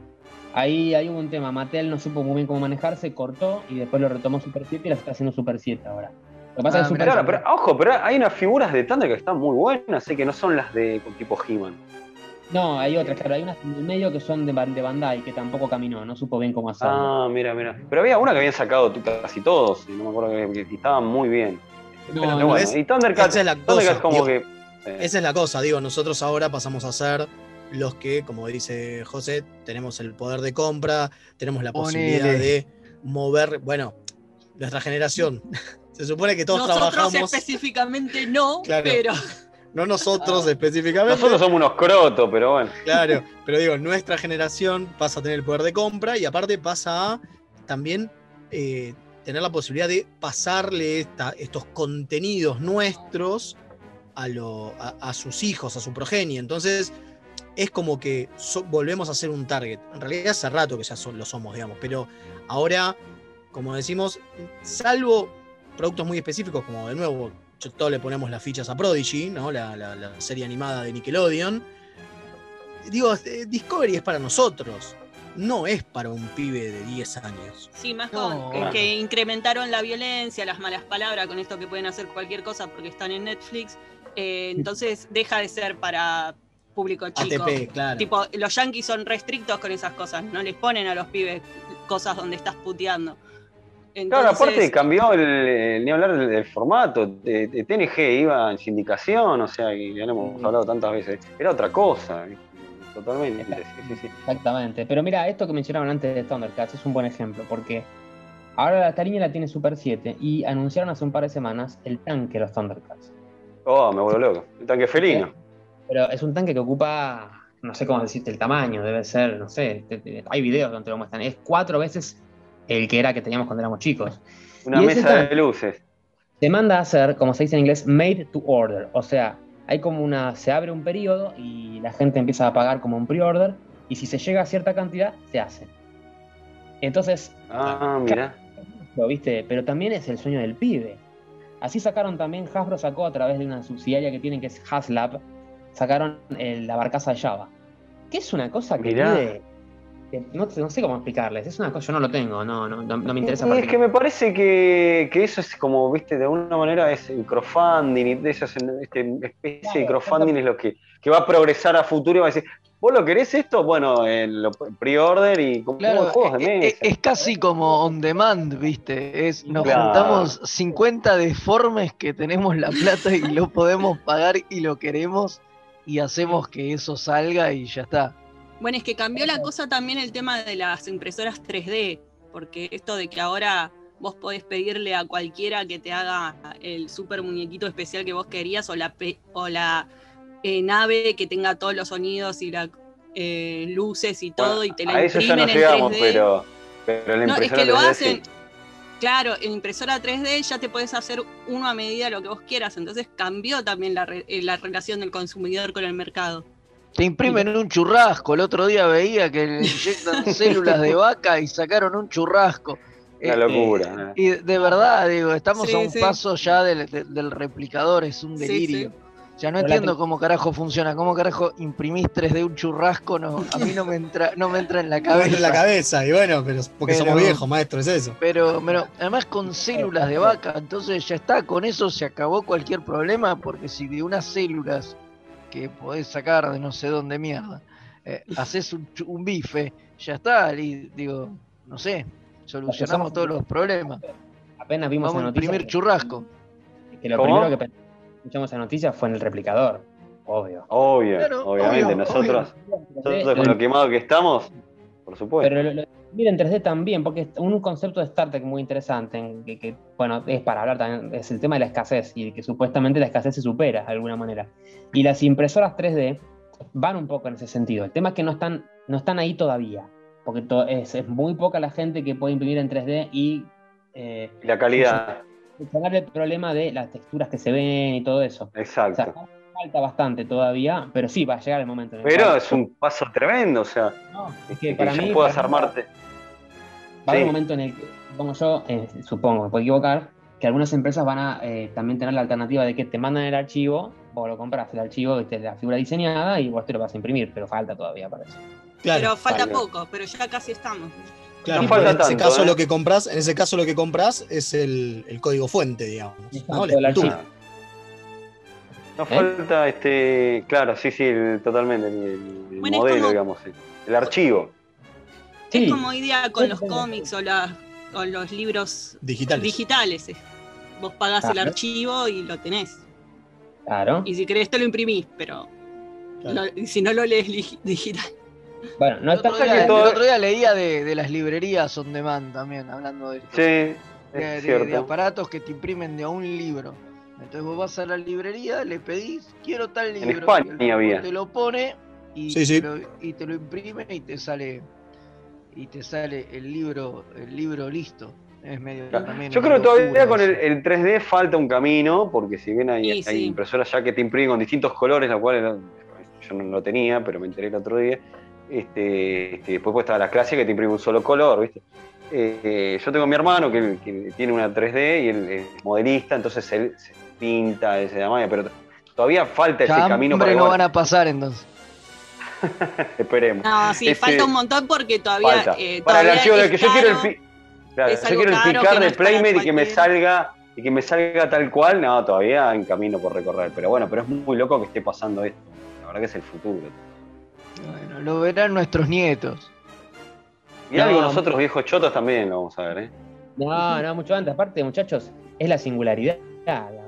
Ahí, hubo un tema. Mattel no supo muy bien cómo manejarse, cortó y después lo retomó Super 7 y la está haciendo Super 7 ahora. Lo que pasa Ah, es que Super Claro, pero ojo, pero hay unas figuras de Thunder que están muy buenas, sé que no son las de tipo He-Man. No, hay otras, claro. Hay unas en el medio que son de, Ban- de Bandai que tampoco caminó, no supo bien cómo hacerlo. Ah, mira, mira. Pero había una que habían sacado tú- casi todos, y no me acuerdo que, que estaban muy bien. No, Pero no, bueno, es- y Thundercats, esa es la Thundercats cosa, como digo. que. eh, Esa es la cosa, digo, nosotros ahora pasamos a ser los que, como dice José, tenemos el poder de compra, tenemos la posibilidad de mover, bueno, nuestra generación. Se supone que todos Nosotros trabajamos, específicamente no, Claro. pero no nosotros específicamente, nosotros somos unos crotos, pero bueno. claro, pero digo, nuestra generación pasa a tener el poder de compra y aparte pasa a también eh, tener la posibilidad de pasarle esta- estos contenidos nuestros a, lo- a- a sus hijos, a su progenie. Entonces, es como que so- volvemos a ser un target. En realidad hace rato que ya son- lo somos, digamos, pero ahora, como decimos, salvo productos muy específicos, como de nuevo, todos le ponemos las fichas a Prodigy, ¿no? la, la- la serie animada de Nickelodeon. Digo, eh, Discovery es para nosotros, no es para un pibe de 10 años. sí, más No, con que, claro. que incrementaron la violencia, las malas palabras, con esto que pueden hacer cualquier cosa porque están en Netflix. eh, entonces deja de ser para público chico. ATP, claro. Tipo, los yankees son restrictos con esas cosas, no les ponen a los pibes cosas donde estás puteando. Claro, aparte cambió el, ni hablar del, formato. de- de TNG iba en sindicación, o sea, y ya lo hemos hablado tantas veces. Era otra cosa, totalmente. Sí, sí, sí. Exactamente. Pero mira, esto que mencionaban antes de Thundercats es un buen ejemplo, porque ahora esta línea la tiene Super 7 y anunciaron hace un par de semanas el tanque de los Thundercats. Oh, me vuelvo loco. El tanque felino. Pero es un tanque que ocupa, no sé cómo decirte el tamaño, debe ser, no sé, hay videos donde lo muestran, es cuatro veces el que era que teníamos cuando éramos chicos. Una Y mesa de luces. Se manda a hacer, como se dice en inglés, made to order, o sea, hay como una, se abre un periodo y la gente empieza a pagar como un pre-order y si se llega a cierta cantidad, se hace. Entonces, Ah, mira. lo viste, pero también es el sueño del pibe. Así sacaron también, Hasbro sacó a través de una subsidiaria que tienen que es Haslab, sacaron el- la barcaza de Java. Que es una cosa que Mirá. pide- no, no sé cómo explicarles, es una cosa, yo no lo tengo, no, no, no, no me interesa. Y es que me parece que, que eso es como, viste, de alguna manera es el crowdfunding y de esas este, especie de crowdfunding es lo que, que va a progresar a futuro y va a decir, ¿vos lo querés esto? Bueno, lo pre-order y como Claro, juegos de e- e- mesa. es, casi como on demand, ¿viste? Es, nos Claro. juntamos 50 deformes que tenemos la plata y lo podemos pagar y lo queremos y hacemos que eso salga y ya está. Bueno, es que cambió la cosa también el tema de las impresoras 3D, porque esto de que ahora vos podés pedirle a cualquiera que te haga el super muñequito especial que vos querías o la, o la eh, nave que tenga todos los sonidos y las luces y todo Bueno, y te la a eso ya imprimen no en llegamos, 3D. pero, pero la No, es impresora que lo 3D hacen. sí. Claro, en impresora 3D ya te puedes hacer uno a medida lo que vos quieras, entonces cambió también la, re- eh, la relación del consumidor con el mercado. Te imprimen un churrasco. El otro día veía que le inyectan células de vaca y sacaron un churrasco. Una Eh, locura. Y de verdad, digo, estamos Sí, a un sí. paso ya del, de- del replicador, es un Sí, delirio. Ya no Pero entiendo que- cómo carajo funciona, cómo carajo imprimís 3D un churrasco, no, a mí no me entra, no me entra en la A ver, cabeza. en la cabeza, y bueno, pero porque Pero- somos viejos, maestro, es eso. Pero, pero además con células de vaca, entonces ya está, con eso se acabó cualquier problema, porque si de unas células que podés sacar de no sé dónde mierda, eh, haces un, chu- un bife, ya está, y digo, no sé, solucionamos todos los problemas. Apenas vimos Vamos a noticia. imprimir churrasco. Que lo ¿Cómo? primero que escuchamos esa noticia fue en el replicador. Obvio. Obvio, Claro, obviamente. obvio, nosotros, nosotros con lo quemado que estamos, por supuesto. Pero lo, lo- miren 3D también, porque es un concepto de Star Trek muy interesante, en que, que, bueno, es para hablar también, es el tema de la escasez, y que supuestamente la escasez se supera de alguna manera. Y las impresoras 3D van un poco en ese sentido. El tema es que no están, no están ahí todavía, porque to- es, es muy poca la gente que puede imprimir en 3D y eh, la calidad, solucionar el problema de las texturas que se ven y todo eso. O exacto. sea, falta bastante todavía, pero sí, va a llegar el momento. en el Pero cual- es un paso tremendo, o sea, No, es que, que para ya mí puedas para armarte. Va a haber un momento en el que, supongo yo, eh, supongo, me puedo equivocar, que algunas empresas van a eh, también tener la alternativa de que te mandan el archivo, vos lo compras el archivo, viste, la figura diseñada y vos te lo vas a imprimir, pero falta todavía para eso. Claro, pero falta vale. poco, pero ya casi estamos. claro. no falta en ese tanto, caso ¿eh? lo que compras, en ese caso lo que compras es el, el código fuente, digamos. ¿no? Exacto, La el archivo. No ¿Eh? falta este, claro, sí, sí, el- totalmente, el, el Bueno, modelo, como- digamos, el, el archivo. Sí. Es como hoy día con los cómics o, la- o los libros Digitales. digitales. eh. Vos pagás el archivo y lo tenés. Claro. Y si querés te lo imprimís, pero Claro. lo- y si no lo lees digital. Bueno, no El está otro, día, el todo- otro día leía de, de las librerías on demand también, hablando de esto. Sí, de, es de- de aparatos que te imprimen de un libro. Entonces vos vas a la librería, le pedís, quiero tal libro. España el había. Te lo pone y, Sí, sí. Te lo, y te lo imprime y te sale y te sale el libro, el libro listo. Es medio Claro. también Yo creo que todavía con el, eso. el 3D falta un camino, porque si bien hay, Sí, hay sí. impresoras ya que te imprimen con distintos colores, la cual yo no lo tenía, pero me enteré el otro día. Este, este, después pues, estaba la clase que te imprime un solo color, ¿viste? Eh, yo tengo a mi hermano que, que tiene una 3D y él es modelista, entonces él se pinta, ese de pero todavía falta ese camino para no van a pasar entonces. Esperemos. No, sí, Este, falta un montón porque todavía. Falta. eh, para el todavía archivo del es que yo quiero el, claro, yo quiero el picar no de Playmate y que me salga y que me salga tal cual, no, todavía en camino por recorrer. Pero bueno, pero es muy loco que esté pasando esto. La verdad que es el futuro. Bueno, lo verán nuestros nietos. Y No, algo nosotros viejos chotos también lo vamos a ver, ¿eh? No, no, mucho antes. Aparte, muchachos, es la singularidad,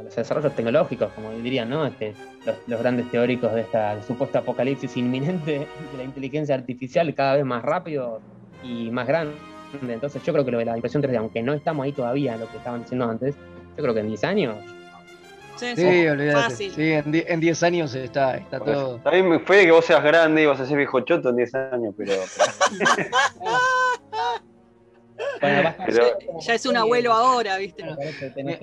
los desarrollos tecnológicos, como dirían, ¿no? Este, los, los grandes teóricos de esta supuesta apocalipsis inminente de la inteligencia artificial cada vez más rápido y más grande. Entonces, yo creo que lo de la impresión 3D, aunque no estamos ahí todavía, lo que estaban diciendo antes, yo creo que en 10 años. Sí, Sí, sí, olvídate. fácil. Sí, en die- en 10 años está, está Por todo. También me fue que vos seas grande y vas a ser viejo choto en 10 años, pero. Bueno, Pero- Ya es un abuelo ahora, ¿viste?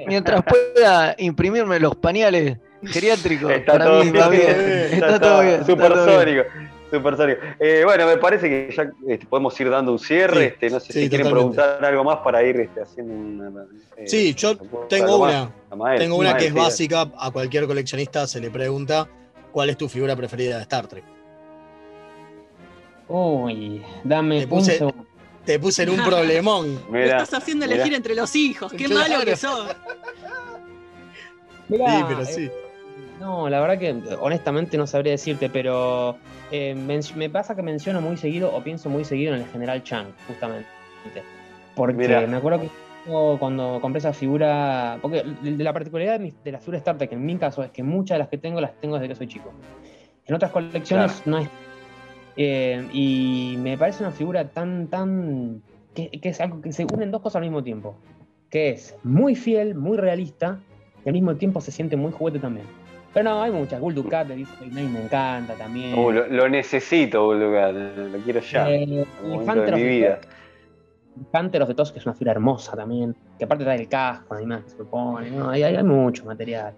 Mientras pueda imprimirme los pañales geriátricos, Está para todo mí bien, va bien. está, Está todo bien. está todo bien. Supersónico. Supersónico. Eh, bueno, me parece que ya este, podemos ir dando un cierre. Sí, este, no sé sí, si quieren totalmente. preguntar algo más para ir este, haciendo una. eh, Sí, yo tengo más. una. Tengo una Mael, que es básica. A cualquier coleccionista se le pregunta cuál es tu figura preferida de Star Trek. Uy, dame un segundo. Te puse en un problemón. Me Mirá, estás haciendo mirá. elegir entre los hijos. Qué Claro. malo que sos. Mirá, Sí, pero eh, sí. No, la verdad que honestamente no sabría decirte, pero eh, me pasa que menciono muy seguido o pienso muy seguido en el general Chang, justamente. Porque Mirá. me acuerdo que cuando compré esa figura, porque la particularidad de, mis- de la figura Star Trek en mi caso es que muchas de las que tengo las tengo desde que soy chico. En otras colecciones Claro. no es. Eh, y me parece una figura tan, tan. Que, que es algo que se unen dos cosas al mismo tiempo. Que es muy fiel, muy realista, y al mismo tiempo se siente muy juguete también. Pero no, hay muchas. Gul Dukat de Disney me encanta también. Uh, lo, lo necesito, boludo. Lo quiero ya. Eh, y Hunter mi vida. Hunter of the Toss, que es una figura hermosa también, que aparte trae el casco, además, que se pone, ¿no? hay, hay, hay mucho material.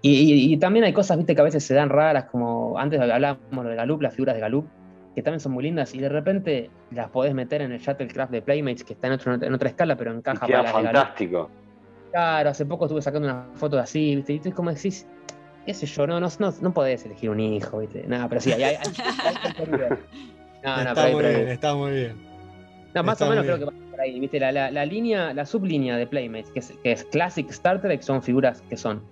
Y, y- y también hay cosas, viste, que a veces se dan raras, como antes hablábamos de Galup, las figuras de Galup, que también son muy lindas, y de repente las podés meter en el Shuttlecraft de Playmates, que está en, otro- en otra escala, pero Y encaja para queda Galup. fantástico. Claro, hace poco estuve sacando una foto de así, viste, y tú como decís, qué sé yo, no, no, no, no podés elegir un hijo, ¿viste? No, pero sí, hay, hay, hay- hay prioridades. No, no, está muy bien, está muy bien. No, más Está o menos creo que va por ahí, ¿viste? La, la, la línea, la sublínea de Playmates, que es, que es Classic Star Trek, son figuras que son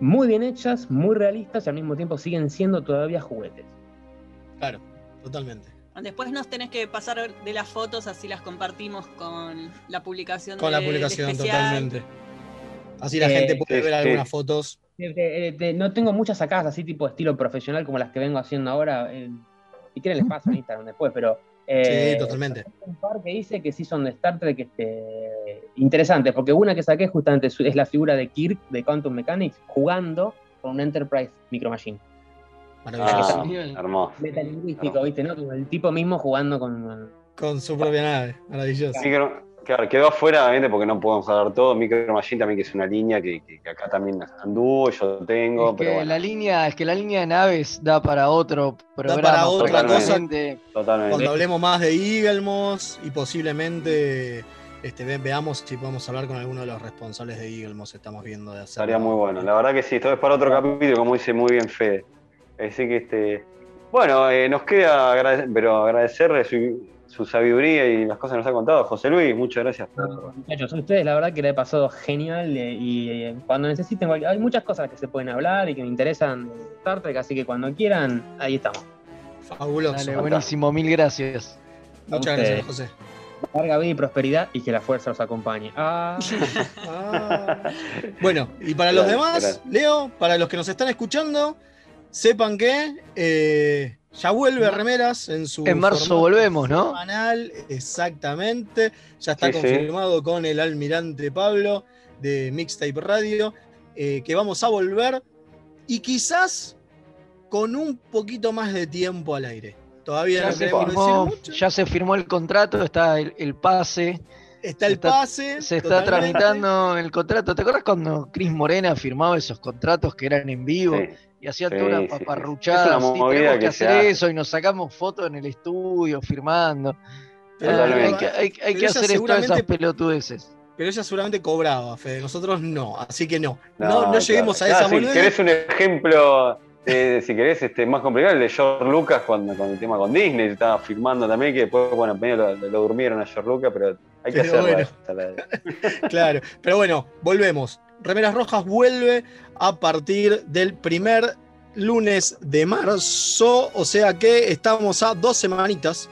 muy bien hechas, muy realistas y al mismo tiempo siguen siendo todavía juguetes. Claro, totalmente. Después nos tenés que pasar de las fotos, así las compartimos con la publicación Con la del publicación, totalmente. Así la Eh, gente puede sí, ver algunas fotos. Eh, eh, eh, no tengo muchas sacadas así tipo estilo profesional como las que vengo haciendo ahora. eh, si quieren les paso en Instagram después, pero... eh, Sí, totalmente. un par que hice que sí son de Star Trek este, interesantes, porque una que saqué justamente es es la figura de Kirk de Quantum Mechanics jugando con un Enterprise Micro Machine. Maravilloso. Ah, hermoso. Metalingüístico, ¿viste? ¿no? Como el tipo mismo jugando con. Con su propia nave. Maravilloso. Micro- claro, quedó afuera, obviamente, porque no podemos hablar todo. Micro Machine también, que es una línea que, que- que acá también anduvo, yo tengo, Es pero que, bueno, la línea, es que la línea de naves da para otro programa. para otra probablemente. totalmente. Cuando hablemos más de Eaglemoss y posiblemente este, ve- veamos si podemos hablar con alguno de los responsables de Eaglemoss. Estamos viendo de hacer. Estaría muy bueno. La verdad que sí, esto es para otro capítulo, como dice muy bien Fede. Así que este. Bueno, eh, nos queda pero agradecerle su, su sabiduría y las cosas que nos ha contado. José Luis, muchas gracias por. Muchachos, a ustedes la verdad que le he pasado genial eh, y eh, cuando necesiten, hay muchas cosas que se pueden hablar y que me interesan de Star Trek, así que cuando quieran, ahí estamos. Fabuloso. Dale, buenísimo, mil gracias. Muchas gracias. José. Larga vida y prosperidad y que la fuerza los acompañe. Ah, Ah. Bueno, y para los demás. Leo, para los que nos están escuchando, sepan que eh, ya vuelve a Remeras en su. En marzo volvemos, ¿no? Semanal, exactamente. Ya está Sí, sí. confirmado con el almirante Pablo de Mixtape Radio, eh, que vamos a volver y quizás con un poquito más de tiempo al aire. Todavía Ya no se, queremos firmó, decir mucho. ya se firmó el contrato, está el, el pase, Está el está- pase. se está totalmente. tramitando el contrato. ¿Te acuerdas cuando Cris Morena firmaba esos contratos que eran en vivo Sí. Y hacía Sí, toda una sí, sí. paparruchada? Es una así, movida tenemos que, hacer hace. eso y nos sacamos fotos en el estudio firmando. Pero- Ah, hay que, hay- hay Pero que ella hacer esto, esas pelotudeces. Pero ella seguramente cobraba, Fede. Nosotros no, así que no. No, No, no, claro. lleguemos a esa Si boludez. querés un ejemplo, eh, si querés este, más complicado, el de George Lucas cuando, con el tema con Disney, estaba filmando también, que después, bueno, medio lo, lo durmieron a George Lucas, pero hay que Pero hacerlo. bueno. Claro, pero bueno, volvemos. Remeras Rojas vuelve a partir del primer lunes de marzo, o sea que estamos a dos semanitas,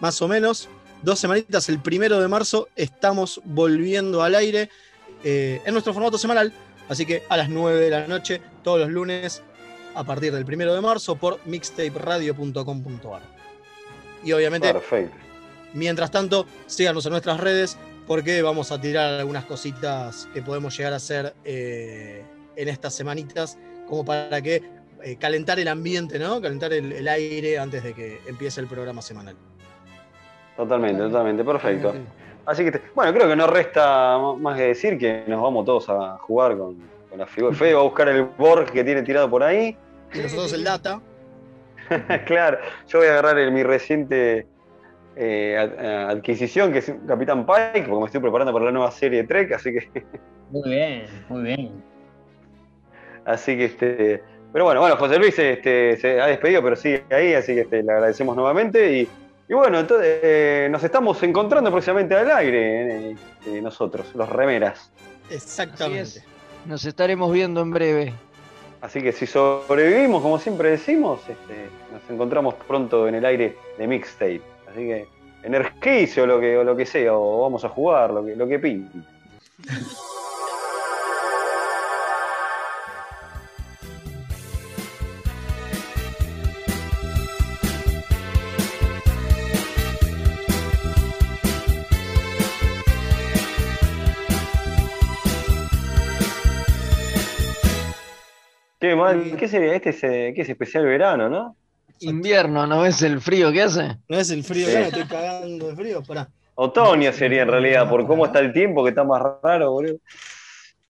más o menos, dos semanitas, el primero de marzo estamos volviendo al aire eh, en nuestro formato semanal, así que a las 9 de la noche, todos los lunes, a partir del primero de marzo, por mixtaperadio.com.ar. Y obviamente Perfecto. Mientras tanto, síganos en nuestras redes porque vamos a tirar algunas cositas que podemos llegar a hacer eh, en estas semanitas, como para que eh, calentar el ambiente, ¿no? Calentar el, el aire antes de que empiece el programa semanal. Totalmente, totalmente, perfecto. Así que, te- bueno, creo que no resta más que decir que nos vamos todos a jugar con, con la figura. Fede va a buscar el Borg que tiene tirado por ahí. Y nosotros el data. claro, yo voy a agarrar el- mi reciente eh, ad- eh, adquisición, que es Capitán Pike, porque me estoy preparando para la nueva serie de Trek, así que, muy bien, muy bien. así que este. Pero bueno, bueno, José Luis este, se ha despedido, pero sigue ahí, así que este, le agradecemos nuevamente. Y, y bueno, entonces eh, nos estamos encontrando próximamente al aire, eh, eh, nosotros, los remeras. Exactamente. Nos estaremos viendo en breve. Así que si sobrevivimos, como siempre decimos, este, nos encontramos pronto en el aire de mixtape. Así que energice o lo que, o lo que sea, o vamos a jugar, lo que, lo que pinte. Qué mal, ¿qué sería? Este es, eh, ¿qué es especial verano, ¿no? Invierno, ¿no ves el frío que hace? ¿No es el frío? Sí. Me estoy cagando de frío. Pará. Otoño sería en realidad, por cómo está el tiempo, que está más raro, boludo.